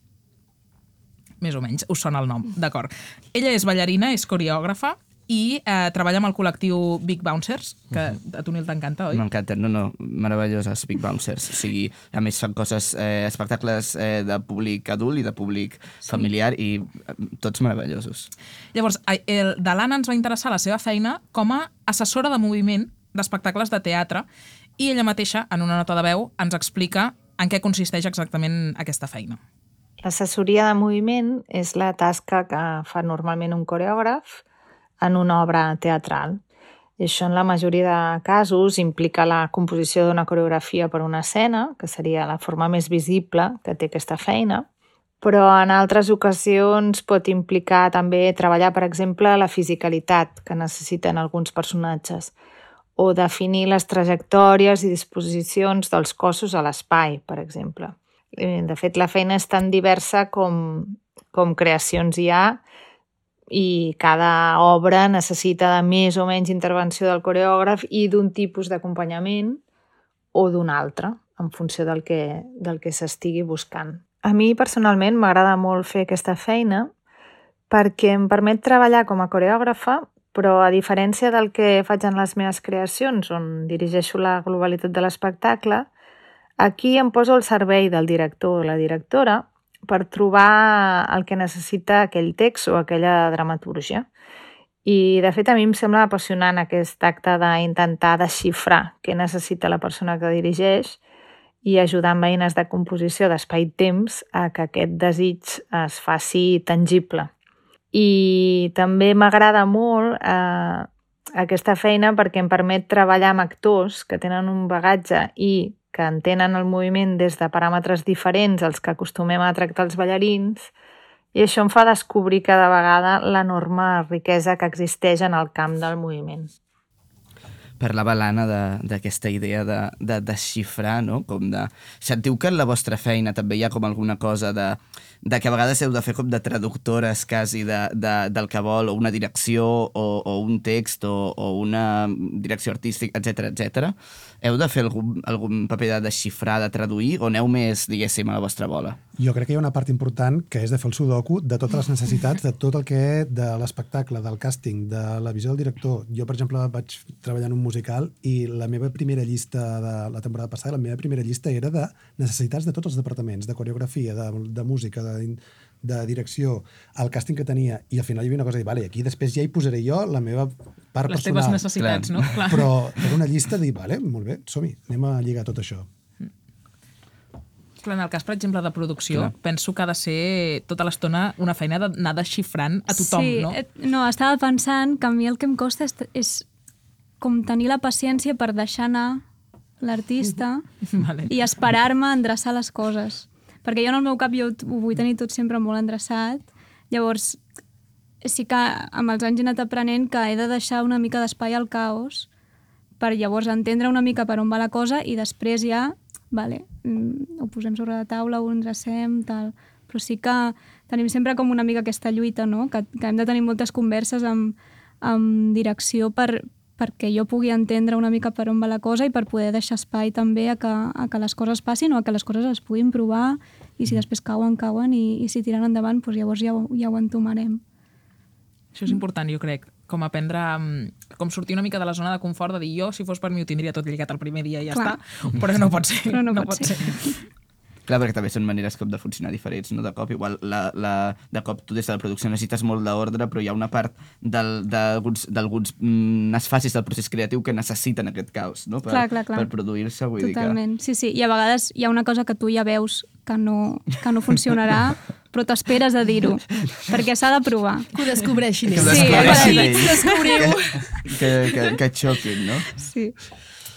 Més o menys, us sona el nom, d'acord. Ella és ballarina, és coreògrafa i eh, treballa amb el col·lectiu Big Bouncers, que a tu, Nil, t'encanta, oi? M'encanta, no, no, meravelloses Big Bouncers. O sigui, a més fan coses, eh, espectacles eh, de públic adult i de públic familiar i eh, tots meravellosos. Llavors, el, de l'Anna ens va interessar la seva feina com a assessora de moviment d'espectacles de teatre i ella mateixa, en una nota de veu, ens explica en què consisteix exactament aquesta feina. L'assessoria de moviment és la tasca que fa normalment un coreògraf en una obra teatral. I això en la majoria de casos implica la composició d'una coreografia per una escena, que seria la forma més visible que té aquesta feina, però en altres ocasions pot implicar també treballar, per exemple, la fisicalitat que necessiten alguns personatges o definir les trajectòries i disposicions dels cossos a l'espai, per exemple. Eh, De fet, la feina és tan diversa com, com creacions hi ha i cada obra necessita de més o menys intervenció del coreògraf i d'un tipus d'acompanyament o d'un altre, en funció del que, del que s'estigui buscant. A mi, personalment, m'agrada molt fer aquesta feina perquè em permet treballar com a coreògrafa, però a diferència del que faig en les meves creacions, on dirigeixo la globalitat de l'espectacle, aquí em poso al servei del director o la directora per trobar el que necessita aquell text o aquella dramatúrgia. I, de fet, a mi em sembla apassionant aquest acte d'intentar desxifrar què necessita la persona que dirigeix i ajudar amb eines de composició d'espai-temps a que aquest desig es faci tangible. I també m'agrada molt eh, aquesta feina perquè em permet treballar amb actors que tenen un bagatge i que entenen el moviment des de paràmetres diferents als que acostumem a tractar els ballarins i això em fa descobrir cada vegada l'enorme riquesa que existeix en el camp del moviment. Parlava l'Anna de- d'aquesta idea de, de desxifrar, no? Com de... Sentiu que en la vostra feina també hi ha com alguna cosa de, de que a vegades heu de fer com de traductores quasi de, de, del que vol, o una direcció, o, o un text, o, o una direcció artística, etc etc. Heu de fer algun, algun paper de desxifrar, de traduir, o aneu més, diguéssim, a la vostra bola? Jo crec que hi ha una part important que és de fer el sudoku de totes les necessitats, de tot el que de l'espectacle, del càsting, de la visió del director. Jo, per exemple, vaig treballar en un musical i la meva primera llista de la temporada passada, la meva primera llista era de necessitats de tots els departaments, de coreografia, de, de música, de, de direcció, el càsting que tenia, i al final hi havia una cosa de dir, vale, aquí després ja hi posaré jo la meva part Les personal. teves necessitats, Clar. no? Clar. Però era una llista de dir, vale, molt bé, som-hi, anem a lligar tot això. Clar, en el cas, per exemple, de producció, Clar. penso que ha de ser tota l'estona una feina d'anar desxifrant a tothom, sí, no? eh, no, estava pensant que a mi el que em costa és, és com tenir la paciència per deixar anar l'artista Vale. i esperar-me a endreçar les coses. Perquè jo en el meu cap jo ho vull tenir tot sempre molt endreçat. Llavors, sí que amb els anys he anat aprenent que he de deixar una mica d'espai al caos per llavors entendre una mica per on va la cosa i després ja, vale, mm, ho posem sobre la taula, ho endrecem, tal. Però sí que tenim sempre com una mica aquesta lluita, no? Que, que hem de tenir moltes converses amb, amb direcció per, perquè jo pugui entendre una mica per on va la cosa i per poder deixar espai també a que, a que les coses passin o a que les coses es puguin provar i si després cauen, cauen i, i si tiren endavant, doncs llavors ja, ho- ja ho entomarem. Això és important, jo crec. Com aprendre, mm, com sortir una mica de la zona de confort, de dir jo, si fos per mi, ho tindria tot lligat el primer dia i ja Clar. està, però no pot ser. Però no pot ser. Clar, perquè també són maneres com de funcionar diferents, no? De cop, igual, la, la, de cop tu des de la producció necessites molt d'ordre, però hi ha una part del- d'alguns d'alguns mm, fases del procés creatiu que necessiten aquest caos, no? Per, Clar, clar, clar. per produir-se, vull Totalment, sí, sí. I a vegades hi ha una cosa que tu ja veus que no, que no funcionarà, però t'esperes a dir-ho, perquè s'ha de provar. Que ho descobreixin Que ho ells. Sí, descobreixin exacte. ells. Descobriu. que, que, que, que xoquin, no? Sí.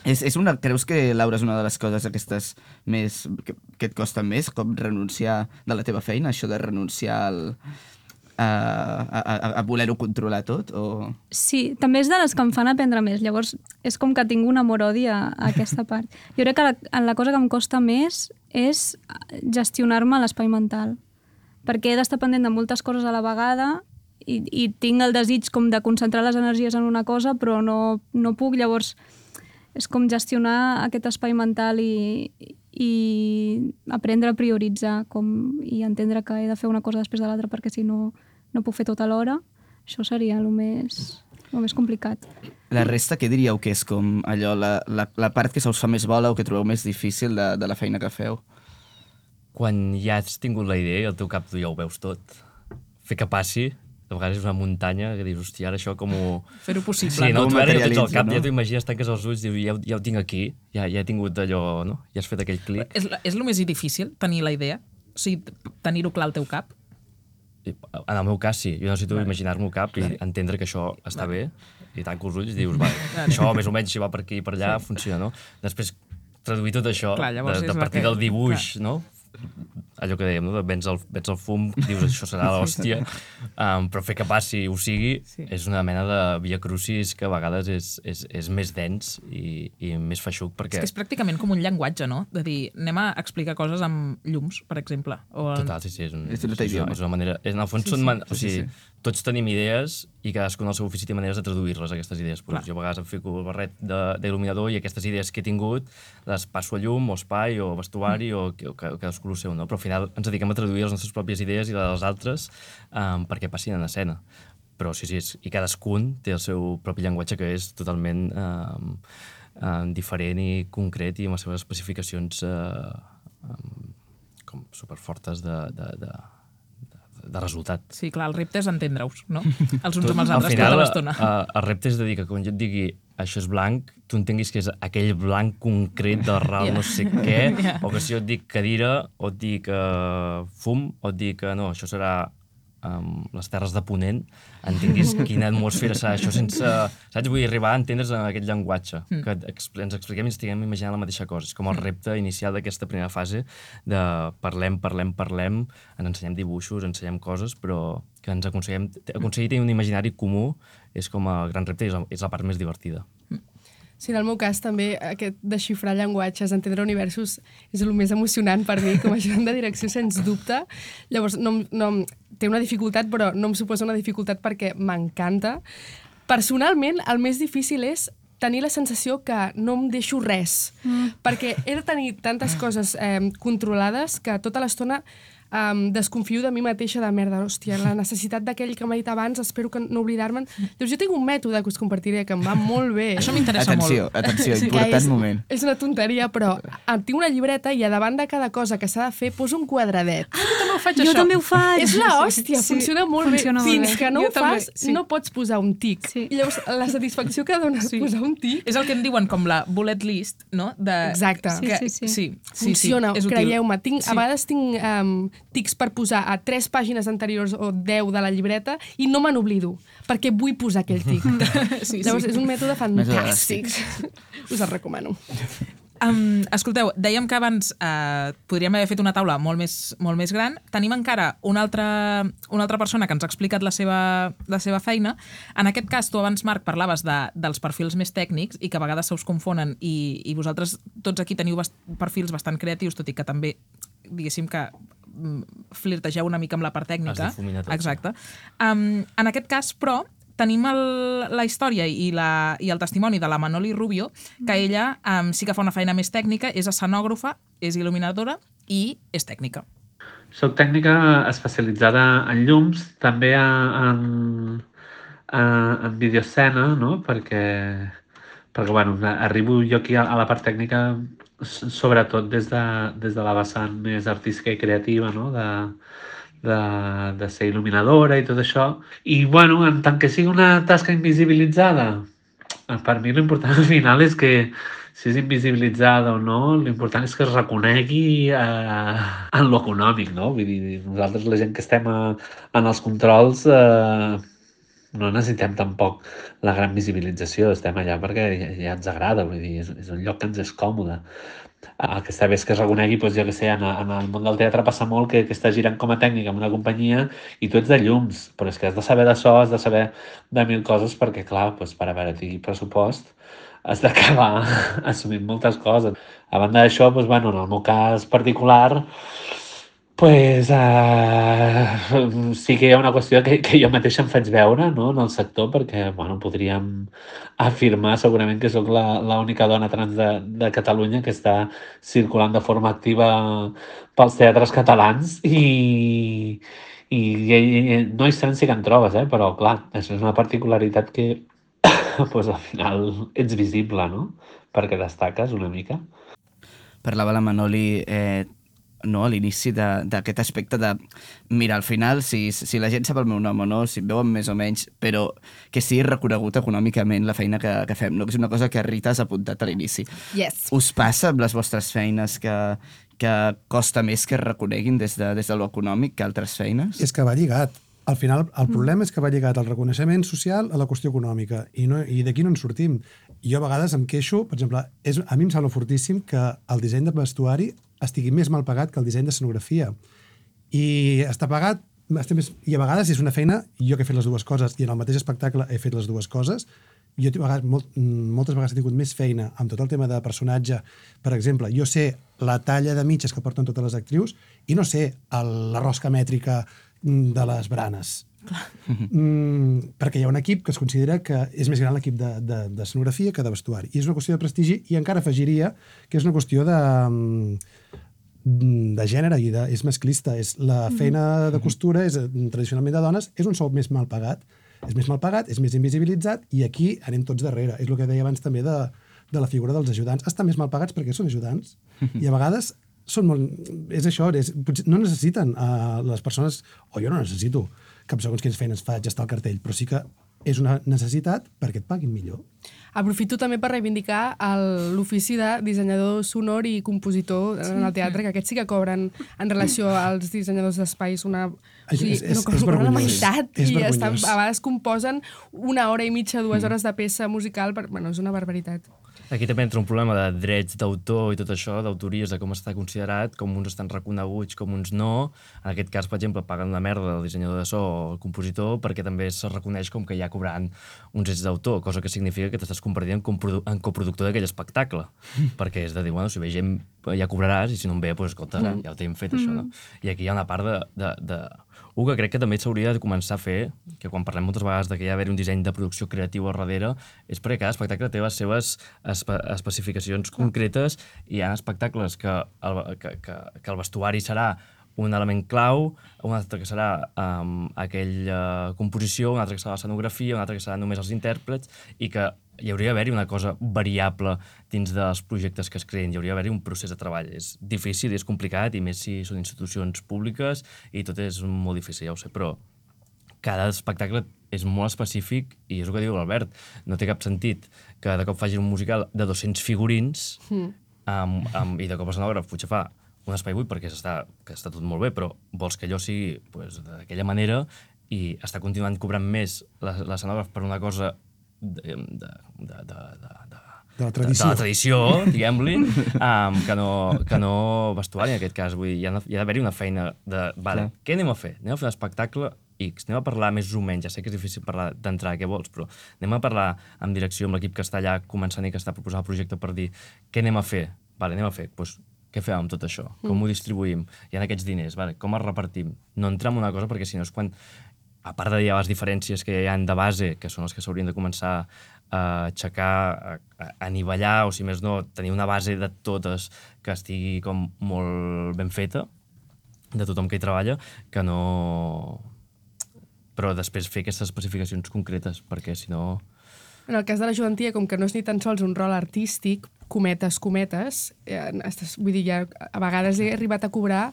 És, és una, creus que, Laura, és una de les coses aquestes més, que, que et costa més, com renunciar de la teva feina, això de renunciar al, a, a, a, voler-ho controlar tot? O... Sí, també és de les que em fan aprendre més. Llavors, és com que tinc un amor-odi a, a aquesta part. Jo crec que la, la cosa que em costa més és gestionar-me l'espai mental. Perquè he d'estar pendent de moltes coses a la vegada i, i tinc el desig com de concentrar les energies en una cosa, però no, no puc. Llavors, és com gestionar aquest espai mental i, i aprendre a prioritzar com, i entendre que he de fer una cosa després de l'altra perquè si no, no puc fer tot alhora. Això seria el més... el més complicat. La resta, què diríeu que és com allò, la, la, la part que se us fa més bola o que trobeu més difícil de, de la feina que feu? Quan ja has tingut la idea i el teu cap tu ja ho veus tot, fer que passi, de vegades és una muntanya que dius, hòstia, ara això com ho... Fer-ho possible. Sí, no, tu ara ja tens el cap, no? ja t'ho imagines, tanques els ulls, dius, ja, ja ho tinc aquí, ja, ja he tingut allò, no? Ja has fet aquell clic. És, és el més difícil, tenir la idea? O sigui, tenir-ho clar al teu cap? I, En el meu cas, sí. Jo necessito imaginar-m'ho al cap i entendre que això està bé i tanco els ulls i dius, va, això més o menys si va per aquí i per allà funciona, no? Després, traduir tot això Clar, de, de partir que- del dibuix, no? Allò que dèiem, no? de vens el, vens el fum, dius això serà l'hòstia, um, però fer que passi i ho sigui Sí. és una mena de via crucis que a vegades és, és, és més dens i, i més feixuc És perquè... que és pràcticament com un llenguatge, no? De dir, anem a explicar coses amb llums, per exemple. O en... Total, sí, sí, és, un, És és, és, una, idioma. és una manera... És, en el fons Sí, són... sí. Man, o Sí, sí, sigui, tots tenim idees i cadascun al seu ofici té maneres de traduir-les, aquestes idees. Pues, Clar. jo a vegades em fico el barret de- d'il·luminador i aquestes idees que he tingut les passo a llum, o espai, o vestuari, Mm. o, que- o, ca- cadascú el seu, no? Però al final ens dediquem a traduir les nostres pròpies idees i les dels altres um, perquè passin en escena. Però sí, sí, és, i cadascun té el seu propi llenguatge que és totalment um, um, diferent i concret i amb les seves especificacions uh, um, com superfortes de, de, de, de, resultat. Sí, clar, el repte és entendre-us, no? Els uns amb els Al altres final, tota l'estona. uh, el repte és de dir que quan jo et digui això és blanc, tu entenguis que és aquell blanc concret del ral Ja. no sé què, Ja. o que si jo et dic cadira, o et dic uh, fum, o et dic que no, això serà um, les terres de Ponent, entenguis quina atmosfera serà això sense... Saps? Vull arribar a entendre's en aquest llenguatge, Mm. que ens expliquem i estiguem imaginant la mateixa cosa. És com el repte inicial d'aquesta primera fase de parlem, parlem, parlem, ens ensenyem dibuixos, ensenyem coses, però que ens aconseguim, aconseguir tenir un imaginari comú és com el gran repte i és la, és la part més divertida. Sí, en el meu cas també aquest desxifrar llenguatges, entendre universos és el més emocionant per mi, com a ajudant de direcció, sens dubte. Llavors, no, no, té una dificultat, però no em suposa una dificultat perquè m'encanta. Personalment, el més difícil és tenir la sensació que no em deixo res, mm. perquè he de tenir tantes coses eh, controlades que tota l'estona um, desconfio de mi mateixa de merda, hòstia, la necessitat d'aquell que m'ha dit abans, espero que no oblidar-me'n. Llavors jo tinc un mètode que us compartiré que em va molt bé. Això m'interessa Atenció, molt. atenció, Sí, important és, moment. És una tonteria, però tinc una llibreta i a davant de cada cosa que s'ha de fer poso un quadradet. Ah, jo també ho faig, Jo això. també ho faig. És la hòstia, Sí, funciona molt funciona bé. molt Fins bé. que no Jo ho fas, també, sí. no pots posar un tic. Sí. I llavors la satisfacció que dona Sí. posar un tic És el que en diuen com la bullet list, no? De... Exacte. Sí, Que, sí, sí. sí, sí, funciona, sí, és útil. creieu-me. Tinc, Sí. A vegades tinc um, tics per posar a tres pàgines anteriors o deu de la llibreta i no me n'oblido, perquè vull posar aquell tic. Sí, sí. Llavors és un mètode fantàstic. Us el recomano. Um, escolteu, dèiem que abans uh, podríem haver fet una taula molt més, molt més gran. Tenim encara una altra, una altra persona que ens ha explicat la seva, la seva feina. En aquest cas, tu abans, Marc, parlaves de, dels perfils més tècnics i que a vegades se us confonen i, i vosaltres tots aquí teniu bast perfils bastant creatius, tot i que també, diguéssim que flirtegeu una mica amb la part tècnica. Tot. Exacte. Um, en aquest cas, però, tenim el, la història i, la, i el testimoni de la Manoli Rubio, que ella um, sí que fa una feina més tècnica, és escenògrafa, és il·luminadora i és tècnica. Soc tècnica especialitzada en llums, també en, en, en videoescena, no? perquè, perquè bueno, arribo jo aquí a, a la part tècnica sobretot des de, des de la vessant més artística i creativa, no? de, de, de ser il·luminadora i tot això. I, bueno, en tant que sigui una tasca invisibilitzada, per mi l'important al final és que si és invisibilitzada o no, l'important és que es reconegui eh, en lo econòmic, no? Vull dir, nosaltres, la gent que estem a, en els controls, eh, no necessitem tampoc la gran visibilització, estem allà perquè ja, ja ens agrada, vull dir, és, és un lloc que ens és còmode. El que està bé és que es reconegui, doncs, jo que sé, en, en el món del teatre passa molt que, que estàs girant com a tècnic en una companyia i tu ets de llums, però és que has de saber de so, has de saber de mil coses perquè, clar, doncs, per haver-hi pressupost has d'acabar assumint moltes coses. A banda d'això, doncs, bueno, en el meu cas particular, pues, uh, sí que hi ha una qüestió que, que jo mateix em faig veure no, en el sector perquè bueno, podríem afirmar segurament que sóc l'única dona trans de, de Catalunya que està circulant de forma activa pels teatres catalans i, i, i, i nois trans sí que en trobes, eh? però clar, això és una particularitat que doncs al final ets visible, no? Perquè destaques una mica. Parlava la Manoli eh, no, a l'inici de- d'aquest aspecte de mira, al final, si, si la gent sap el meu nom o no, si em veuen més o menys, però que sigui reconegut econòmicament la feina que, que fem, no? que és una cosa que Rita has apuntat a l'inici. Yes. Us passa amb les vostres feines que, que costa més que es reconeguin des de, des de lo econòmic que altres feines? És que va lligat. Al final, el problema és que va lligat al reconeixement social a la qüestió econòmica, i, no, i d'aquí no en sortim. Jo a vegades em queixo, per exemple, és, a mi em sembla fortíssim que el disseny de vestuari estigui més mal pagat que el disseny d'escenografia. I està pagat, està més, i a vegades és una feina, jo que he fet les dues coses, i en el mateix espectacle he fet les dues coses, jo a vegades, molt, moltes vegades he tingut més feina amb tot el tema de personatge. Per exemple, jo sé la talla de mitges que porten totes les actrius i no sé el, la rosca mètrica de les branes. Mm, perquè hi ha un equip que es considera que és més gran l'equip d'escenografia de, de, d'escenografia que de vestuari. I és una qüestió de prestigi i encara afegiria que és una qüestió de, mm, de gènere i de, és masclista. És la feina de costura és mm, tradicionalment de dones, és un sou més mal pagat. És més mal pagat, és més invisibilitzat i aquí anem tots darrere. És el que deia abans també de, de la figura dels ajudants. Estan més mal pagats perquè són ajudants i a vegades són molt... És això, és, potser no necessiten uh, les persones, o jo no necessito cap segons quines feines faig estar al cartell, però sí que és una necessitat perquè et paguin millor. Aprofito també per reivindicar l'ofici de dissenyador sonor i compositor en el teatre, que aquests sí que cobren en relació als dissenyadors d'espais una... O sigui, és- és- no, cobren la meitat És i estan, a vegades composen una hora i mitja, dues hores de peça musical. Per, bueno, és una barbaritat. Aquí també entra un problema de drets d'autor i tot això, d'autories, de com està considerat, com uns estan reconeguts, com uns no. En aquest cas, per exemple, paguen una merda el dissenyador de so o el compositor perquè també se reconeix com que ja cobrant uns drets d'autor, cosa que significa que t'estàs convertint en, en coproductor d'aquell espectacle. perquè és de dir, bueno, si ve gent ja cobraràs i si no en ve, doncs escolta, Mm. ja ho tenim fet, això, no? I aquí hi ha una part de... de, de un que crec que també s'hauria de començar a fer, que quan parlem moltes vegades de que hi ha un disseny de producció creatiu al darrere, és perquè cada espectacle té les seves espe especificacions concretes i hi ha espectacles que el, que, que, que el vestuari serà un element clau, un altre que serà um, aquella composició, un altre que serà l'escenografia, un altre que serà només els intèrprets, i que hi hauria d'haver-hi una cosa variable dins dels projectes que es creen, hi hauria d'haver-hi un procés de treball. És difícil i és complicat, i més si són institucions públiques, i tot és molt difícil, ja ho sé, però cada espectacle és molt específic i és el que diu l'Albert, no té cap sentit que de cop facin un musical de 200 figurins Mm. amb, amb, i de cop l'escenògraf potser fa un espai buit perquè està, que està tot molt bé, però vols que allò sigui pues, d'aquella manera i està continuant cobrant més l'escenògraf per una cosa de, de, de, de, de, de De la de, de tradició. la tradició, diguem-li, um, que, no, que no vestuari en aquest cas. Vull dir, hi ha, hi ha d'haver-hi una feina de, vale, Clar. què anem a fer? Anem a fer un espectacle X, anem a parlar més o menys, ja sé que és difícil parlar d'entrar, què vols, però anem a parlar amb direcció amb l'equip que està allà començant i que està proposant el projecte per dir què anem a fer? Vale, anem a fer, doncs què fem amb tot això? Com Mm. ho distribuïm? Hi ha aquests diners, vale, com els repartim? No entrar en una cosa perquè si no és quan a part de dir les diferències que hi ha de base, que són les que s'haurien de començar a aixecar, a, a anivellar, o si més no, tenir una base de totes que estigui com molt ben feta, de tothom que hi treballa, que no... Però després fer aquestes especificacions concretes, perquè si no... En el cas de la joventia, com que no és ni tan sols un rol artístic, cometes, cometes, eh, estàs, vull dir, ja a vegades he arribat a cobrar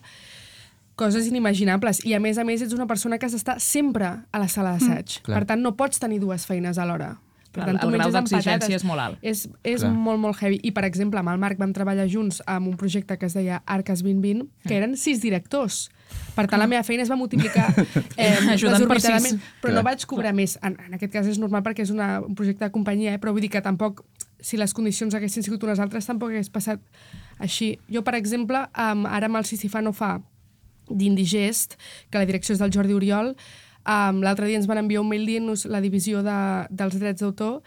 coses inimaginables. I a més a més ets una persona que has d'estar sempre a la sala d'assaig. Mm, clar. per tant, no pots tenir dues feines alhora. Per Clar, tant, el grau d'exigència és molt alt. És, és Clar. molt, molt heavy. I, per exemple, amb el Marc vam treballar junts amb un projecte que es deia Arques 2020, que eren sis directors. Per tant, la meva feina es va multiplicar eh, Ajudant per desorbitada-ment, sis. però no Clar. vaig cobrar més. En, en aquest cas és normal perquè és una, un projecte de companyia, eh? però vull dir que tampoc, si les condicions haguessin sigut unes altres, tampoc hagués passat així. Jo, per exemple, um, ara amb el Sisifano fa d'Indigest, que la direcció és del Jordi Oriol, um, l'altre dia ens van enviar un mail dient-nos la divisió de, dels drets d'autor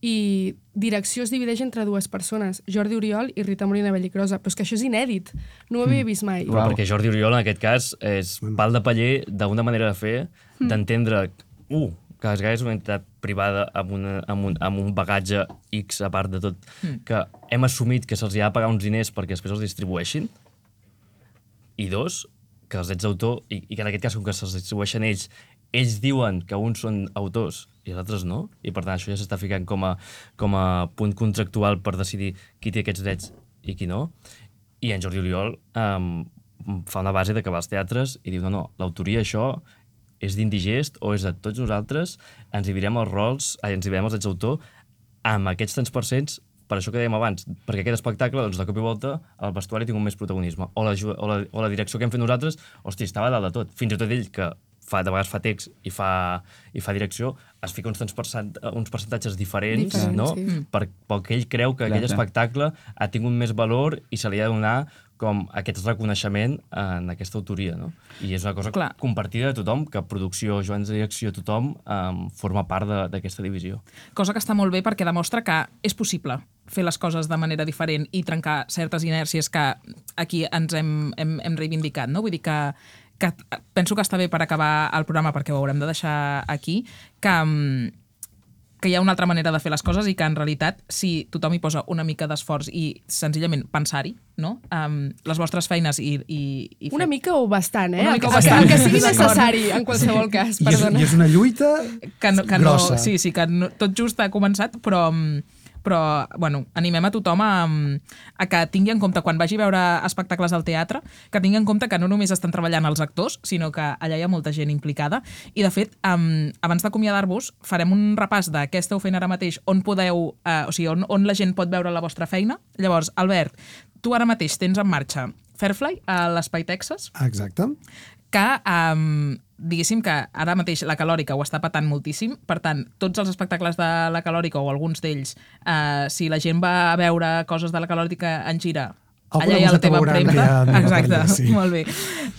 i direcció es divideix entre dues persones, Jordi Oriol i Rita Molina Bellicrosa, però és que això és inèdit, no ho havia vist mai. Wow. Perquè Jordi Oriol, en aquest cas, és pal de paller d'una manera de fer, Mm. d'entendre, uh, que les és una entitat privada amb, una, amb, un, amb un bagatge X a part de tot, Mm. que hem assumit que se'ls ha de pagar uns diners perquè després els distribueixin, i dos, que els drets d'autor, i, i que en aquest cas, com que se'ls distribueixen ells, ells diuen que uns són autors i els altres no, i per tant això ja s'està ficant com a, com a punt contractual per decidir qui té aquests drets i qui no. I en Jordi Oriol um, fa una base d'acabar els teatres i diu, no, no, l'autoria això és d'Indigest o és de tots nosaltres, ens dividirem els rols, ai, ens dividirem els drets d'autor amb aquests tants percents per això que dèiem abans, perquè aquest espectacle, doncs, de cop i volta, el vestuari tinc un més protagonisme. O la, o, la, o la direcció que hem fet nosaltres, hosti, estava dalt de tot. Fins i tot ell, que fa, de vegades fa text i fa, i fa direcció, es fica uns, tants percent, uns percentatges diferents, Diferents, no? sí. Per, pel que ell creu que aquell Clar, clar. espectacle ha tingut més valor i se li ha de donar com aquest reconeixement en aquesta autoria, no? I és una cosa Clar. compartida de tothom, que producció, Joans de direcció, tothom um, forma part de- d'aquesta divisió. Cosa que està molt bé perquè demostra que és possible fer les coses de manera diferent i trencar certes inèrcies que aquí ens hem, hem, hem reivindicat. No? Vull dir que, que penso que està bé per acabar el programa, perquè ho haurem de deixar aquí, que, que hi ha una altra manera de fer les coses i que en realitat si tothom hi posa una mica d'esforç i senzillament pensar-hi, no? Um, les vostres feines i... i, i Una mica o bastant, eh? Una mica que, o bastant. el que sigui necessari, en qualsevol cas, I és, perdona. I és una lluita que no, que no, grossa. sí, sí, que no, tot just ha començat, però, mm, però bueno, animem a tothom a, a que tingui en compte, quan vagi a veure espectacles al teatre, que tingui en compte que no només estan treballant els actors, sinó que allà hi ha molta gent implicada. I, de fet, um, abans d'acomiadar-vos, farem un repàs de què esteu fent ara mateix, on podeu, uh, o sigui, on, on la gent pot veure la vostra feina. Llavors, Albert, tu ara mateix tens en marxa Fairfly a l'Espai Texas, Exacte. que, um, diguéssim que ara mateix la Calòrica ho està patant moltíssim, per tant, tots els espectacles de la Calòrica o alguns d'ells, uh, si la gent va a veure coses de la Calòrica en gira, Alguna allà hi ha la teva empremta. de Exacte, sí. molt bé.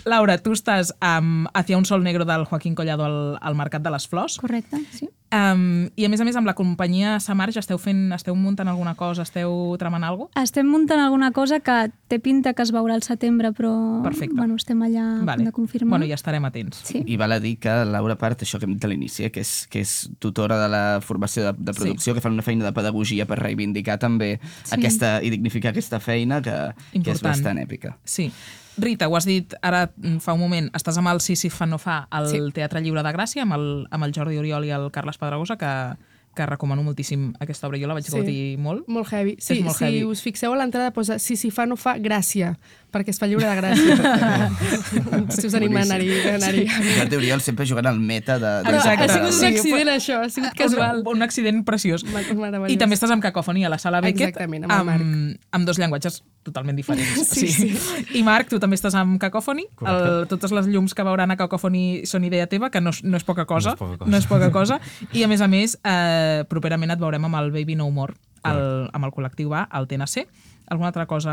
Laura, tu estàs amb Hacia un sol negro del Joaquín Collado al, al Mercat de les Flors. Correcte, sí. Um, I a més a més amb la companyia Samarge esteu fent, esteu muntant alguna cosa, esteu tramant alguna cosa? Estem muntant alguna cosa que té pinta que es veurà al setembre, però Perfecte. bueno, estem allà a punt de confirmar. Bueno, ja estarem atents. Sí. I val a dir que Laura part, això que hem dit a l'inici, eh, que, és, que és tutora de la formació de, de producció, sí. que fan una feina de pedagogia per reivindicar també Sí. aquesta, i dignificar aquesta feina que, que és Important. bastant èpica. Sí. Rita, ho has dit ara mm, fa un moment, estàs amb el Sí, sí, fa, no fa, al Sí. Teatre Lliure de Gràcia, amb el, amb el Jordi Oriol i el Carles Pedragosa, que, que recomano moltíssim aquesta obra. Jo la vaig Sí. gaudir molt. Molt heavy. Sí, És molt si heavy. us fixeu a l'entrada posa si si fa no fa gràcia, perquè es fa lliure de gràcia. si us anima a anar-hi. a anar-hi. Jordi Oriol sempre jugant al meta de... de Però Exacte. ha sigut un Sí, accident, això, ha sigut casual. Un, un accident preciós. I també estàs amb Cacòfoni a la sala Beckett Exactament, amb el Marc. amb, amb dos llenguatges totalment diferents. Sí, sí. I Marc, tu també estàs amb Cacòfoni. El, totes les llums que veuran a Cacòfoni són idea teva, que no, no és poca cosa. No és poca cosa. No és poca cosa. I a més a més, eh, properament et veurem amb el Baby No More, el, amb el col·lectiu A, al TNC. Alguna altra cosa...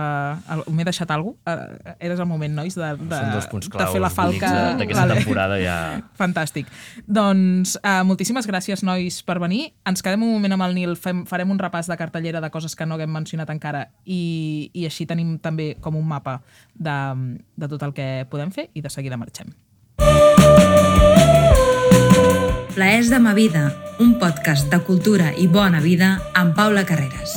M'he deixat alguna cosa? Eres el moment, nois, de, de, de fer la falca. d'aquesta temporada ja. Fantàstic. Doncs uh, moltíssimes gràcies, nois, per venir. Ens quedem un moment amb el Nil, fem, farem un repàs de cartellera de coses que no haguem mencionat encara i, i així tenim també com un mapa de, de tot el que podem fer i de seguida marxem. Plaers de ma vida, un podcast de cultura i bona vida amb Paula Carreras.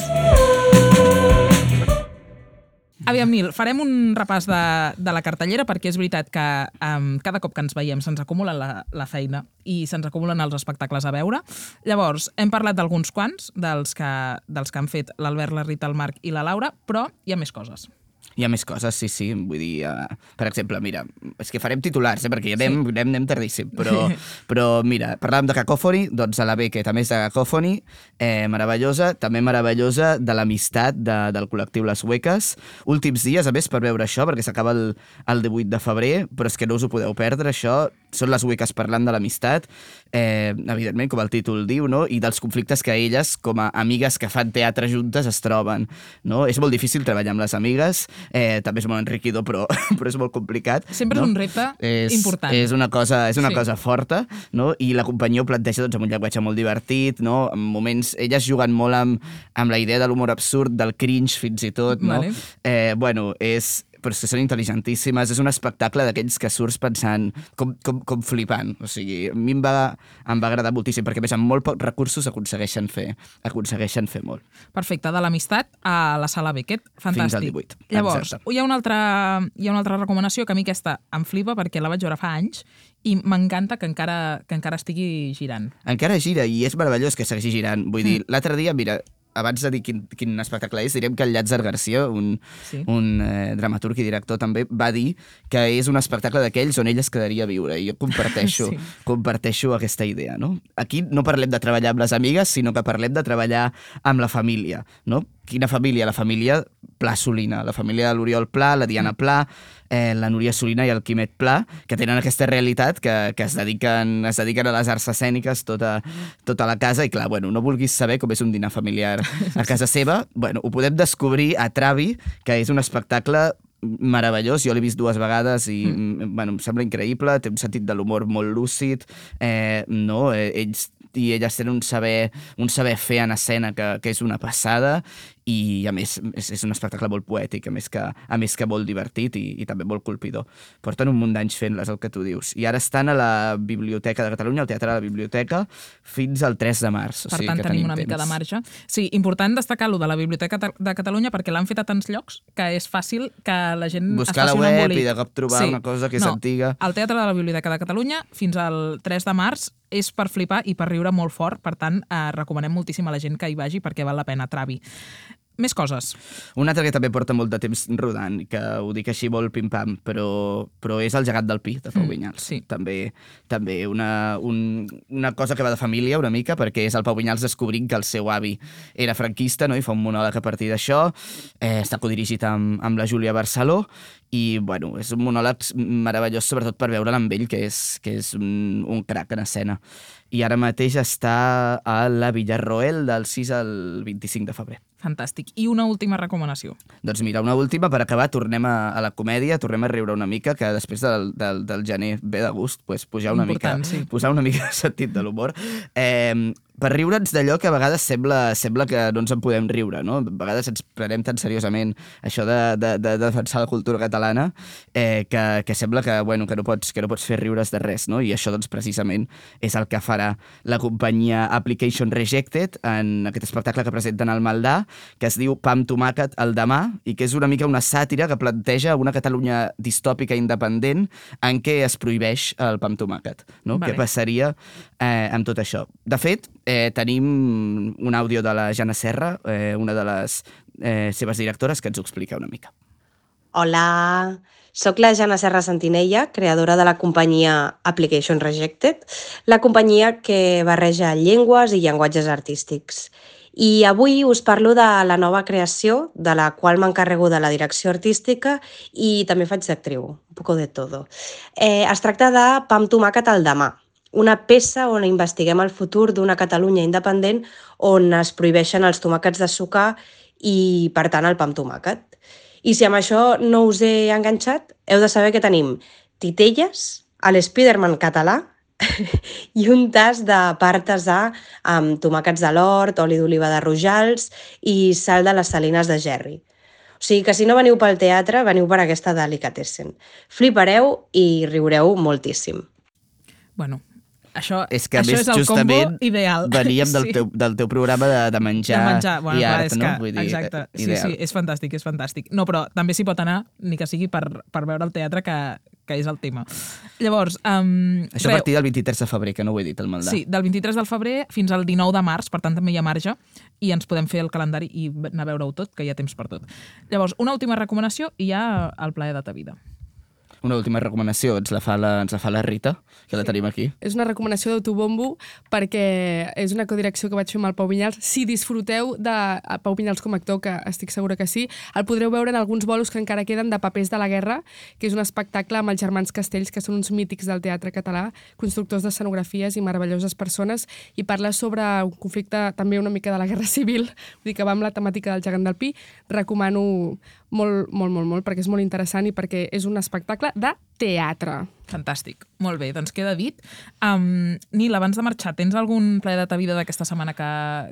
Aviam, Nil, farem un repàs de, de la cartellera perquè és veritat que um, cada cop que ens veiem se'ns acumula la, la feina i se'ns acumulen els espectacles a veure. Llavors, hem parlat d'alguns quants, dels que, dels que han fet l'Albert, la Rita, el Marc i la Laura, però hi ha més coses. Hi ha més coses, sí, sí. Vull dir, uh, per exemple, mira, és que farem titulars, eh, perquè ja anem, sí. anem, anem tardíssim, però, però mira, parlàvem de Cacòfoni, doncs a la Beckett, a més de Cacòfoni, eh, meravellosa, també meravellosa de l'amistat de, del col·lectiu Les Hueques. Últims dies, a més, per veure això, perquè s'acaba el, el 18 de febrer, però és que no us ho podeu perdre, això. Són les Hueques parlant de l'amistat, eh, evidentment, com el títol diu, no? i dels conflictes que elles, com a amigues que fan teatre juntes, es troben. No? És molt difícil treballar amb les amigues, eh, també és molt enriquidor, però, però és molt complicat. Sempre no? és un repte és, important. És una cosa, és una Sí. sí. cosa forta, no? i la companyia ho planteja doncs, amb un llenguatge molt divertit, no? en moments... Elles juguen molt amb, amb la idea de l'humor absurd, del cringe fins i tot, no? Vale. Eh, bueno, és però és que són intel·ligentíssimes. És un espectacle d'aquells que surts pensant com, com, com flipant. O sigui, a mi em va, em va agradar moltíssim, perquè a més amb molt pocs recursos aconsegueixen fer, aconsegueixen fer molt. Perfecte, de l'amistat a la sala Beckett, fantàstic. Fins al 18. Llavors, Exacte. hi ha, una altra, hi ha una altra recomanació que a mi aquesta em flipa perquè la vaig veure fa anys i m'encanta que encara, que encara estigui girant. Encara gira i és meravellós que segueixi girant. Vull dir, l'altre dia, mira, abans de dir quin, quin espectacle és, direm que el Llàtzer Garcia, un, Sí. un eh, dramaturg i director també, va dir que és un espectacle d'aquells on ell es quedaria a viure. I jo comparteixo, Sí. comparteixo aquesta idea. No? Aquí no parlem de treballar amb les amigues, sinó que parlem de treballar amb la família. No? Quina família? La família Pla Solina, la família de l'Oriol Pla, la Diana Pla, eh, la Núria Solina i el Quimet Pla, que tenen aquesta realitat que, que es, dediquen, es dediquen a les arts escèniques tota, tota la casa. I clar, bueno, no vulguis saber com és un dinar familiar a casa seva, bueno, ho podem descobrir a Travi, que és un espectacle meravellós, jo l'he vist dues vegades i mm. bueno, em sembla increïble, té un sentit de l'humor molt lúcid, eh, no? eh, ells i elles tenen un saber, un saber fer en escena que, que és una passada i a més és, és un espectacle molt poètic, a més que, a més que molt divertit i, i també molt colpidor. Porten un munt d'anys fent-les, el que tu dius. I ara estan a la Biblioteca de Catalunya, al Teatre de la Biblioteca, fins al 3 de març. O Per sigui tant, que tenim tenim una mica temps. de marge. Sí, important destacar lo de la Biblioteca de Catalunya perquè l'han fet a tants llocs que és fàcil que la gent Buscar es la faci un web embolic. i de cop trobar una cosa que és no, antiga. El Teatre de la Biblioteca de Catalunya fins al 3 de març és per flipar i per riure molt fort, per tant, eh, recomanem moltíssim a la gent que hi vagi perquè val la pena, Travi. Més coses. Un altre que també porta molt de temps rodant, que ho dic així molt pim-pam, però, però és el gegat del Pi, de Pau Mm, Vinyals. sí. També, també una, un, una cosa que va de família una mica, perquè és el Pau Vinyals descobrint que el seu avi era franquista no? i fa un monòleg a partir d'això. Eh, està codirigit amb, amb la Júlia Barceló i bueno, és un monòleg meravellós sobretot per veure'l amb ell, que és, que és un, un crac en escena. I ara mateix està a la Villarroel del 6 al 25 de febrer. Fantàstic. I una última recomanació. Doncs mira, una última per acabar, tornem a, a la comèdia, tornem a riure una mica, que després del, del, del gener ve de gust, pues, pujar una Important, mica, sí. posar una mica de sentit de l'humor. Eh, per riure'ns d'allò que a vegades sembla, sembla que no ens en podem riure, no? A vegades ens prenem tan seriosament això de, de, de defensar la cultura catalana eh, que, que sembla que, bueno, que, no pots, que no pots fer riures de res, no? I això, doncs, precisament és el que farà la companyia Application Rejected en aquest espectacle que presenten al Maldà, que es diu Pam Tomàquet el demà i que és una mica una sàtira que planteja una Catalunya distòpica independent en què es prohibeix el Pam Tomàquet, no? Vale. Què passaria eh, amb tot això? De fet, eh, tenim un àudio de la Jana Serra, eh, una de les eh, seves directores, que ens ho explica una mica. Hola, sóc la Jana Serra Sentinella, creadora de la companyia Application Rejected, la companyia que barreja llengües i llenguatges artístics. I avui us parlo de la nova creació, de la qual m'encarrego de la direcció artística i també faig d'actriu, un poco de todo. Eh, es tracta de Pam Tomàquet al demà, una peça on investiguem el futur d'una Catalunya independent on es prohibeixen els tomàquets de sucar i, per tant, el pa amb tomàquet. I si amb això no us he enganxat, heu de saber que tenim titelles, a l'Spiderman català i un tas de pa artesà amb tomàquets de l'hort, oli d'oliva de Rojals i sal de les salines de Gerri. O sigui que si no veniu pel teatre, veniu per aquesta delicatessen. Flipareu i riureu moltíssim. Bueno, això, És que, això és el justament combo ideal. veníem del, Sí. teu, del teu programa de, de menjar, de menjar. Bueno, i clar, art, és no? que, Vull dir, exacte. eh, Sí, ideal. sí, és fantàstic, és fantàstic. No, però també s'hi pot anar, ni que sigui per, per veure el teatre, que, que és el tema. Llavors, um, Això a partir del 23 de febrer, que no ho he dit, el Maldà. Sí, del 23 del febrer fins al 19 de març, per tant també hi ha marge, i ens podem fer el calendari i anar a veure-ho tot, que hi ha temps per tot. Llavors, una última recomanació i ja el plaer de ta vida. Una última recomanació, ens la fa la, ens la, fa la Rita, que la tenim aquí. És una recomanació d'autobombo perquè és una codirecció que vaig fer amb el Pau Vinyals. Si disfruteu de a Pau Vinyals com a actor, que estic segura que sí, el podreu veure en alguns bolos que encara queden de Papers de la Guerra, que és un espectacle amb els germans Castells, que són uns mítics del teatre català, constructors d'escenografies i meravelloses persones, i parla sobre un conflicte també una mica de la Guerra Civil, vull dir que va amb la temàtica del gegant del Pi. Recomano molt, molt, molt, molt, perquè és molt interessant i perquè és un espectacle de teatre. Fantàstic. Molt bé, doncs queda dit. Um, Nil, abans de marxar, tens algun ple de ta vida d'aquesta setmana que,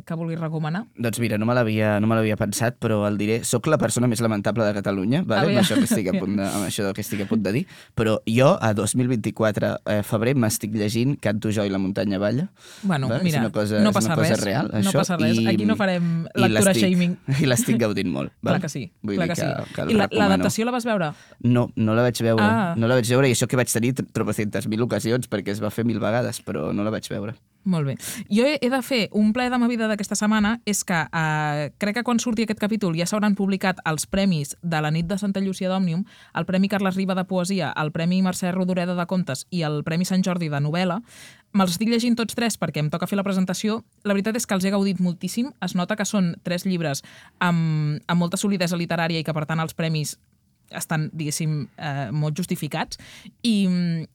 que vulguis recomanar? Doncs mira, no me l'havia no me pensat, però el diré. Soc la persona més lamentable de Catalunya, vale? amb, això que estic a punt de, amb això que estic a punt de dir, però jo a 2024, eh, febrer, m'estic llegint Canto jo i la muntanya balla. Bueno, vale? mira, és una cosa, no és passa una cosa res. real, no això. passa res. I, Aquí no farem i lectura l'estic- shaming. I l'estic gaudint molt. Val? Clar que sí, Vull clar que, que, sí. que el I la- l'adaptació la vas veure? No, no la vaig veure. Ah. No la vaig veure i això que vaig tenir tropecientes mil ocasions perquè es va fer mil vegades, però no la vaig veure. Molt bé. Jo he, de fer un ple de ma vida d'aquesta setmana, és que eh, crec que quan surti aquest capítol ja s'hauran publicat els premis de la nit de Santa Llúcia d'Òmnium, el Premi Carles Riba de Poesia, el Premi Mercè Rodoreda de Contes i el Premi Sant Jordi de Novel·la. Me'ls estic llegint tots tres perquè em toca fer la presentació. La veritat és que els he gaudit moltíssim. Es nota que són tres llibres amb, amb molta solidesa literària i que, per tant, els premis estan, diguéssim, eh, molt justificats. I,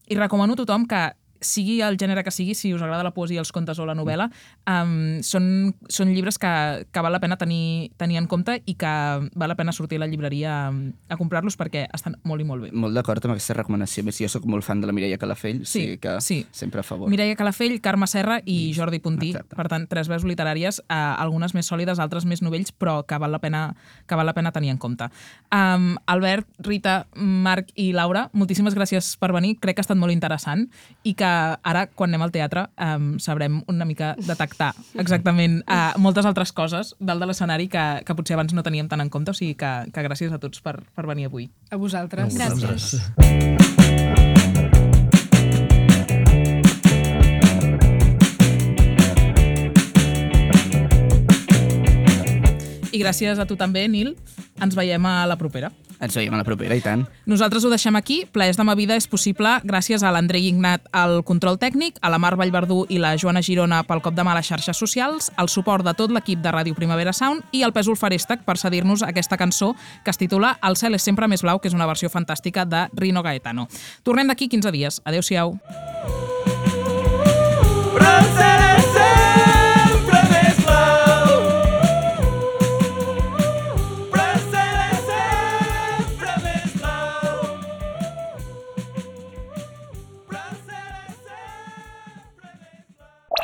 I recomano a tothom que sigui el gènere que sigui, si us agrada la poesia, els contes o la novel·la, um, són, són llibres que, que val la pena tenir, tenir en compte i que val la pena sortir a la llibreria a, a comprar-los perquè estan molt i molt bé. Molt d'acord amb aquesta recomanació. Més, jo sóc molt fan de la Mireia Calafell, Sí, sigui que sí. sempre a favor. Mireia Calafell, Carme Serra i Jordi Puntí. Per tant, tres veus literàries, eh, algunes més sòlides, altres més novells, però que val la pena, que val la pena tenir en compte. Um, Albert, Rita, Marc i Laura, moltíssimes gràcies per venir. Crec que ha estat molt interessant i que ara, quan anem al teatre, um, sabrem una mica detectar exactament uh, moltes altres coses dalt de l'escenari que, que potser abans no teníem tant en compte. O sigui que, que gràcies a tots per, per venir avui. A vosaltres. A vosaltres. I gràcies a tu també, Nil. Ens veiem a la propera. Ens veiem a la propera, i tant. Nosaltres ho deixem aquí. Plaers de ma vida és possible gràcies a l'Andrei Ignat al control tècnic, a la Mar Vallverdú i la Joana Girona pel cop de mà a les xarxes socials, al suport de tot l'equip de Ràdio Primavera Sound i al Pèsol Farèstec per cedir-nos aquesta cançó que es titula El cel és sempre més blau, que és una versió fantàstica de Rino Gaetano. Tornem d'aquí 15 dies. Adéu-siau. Però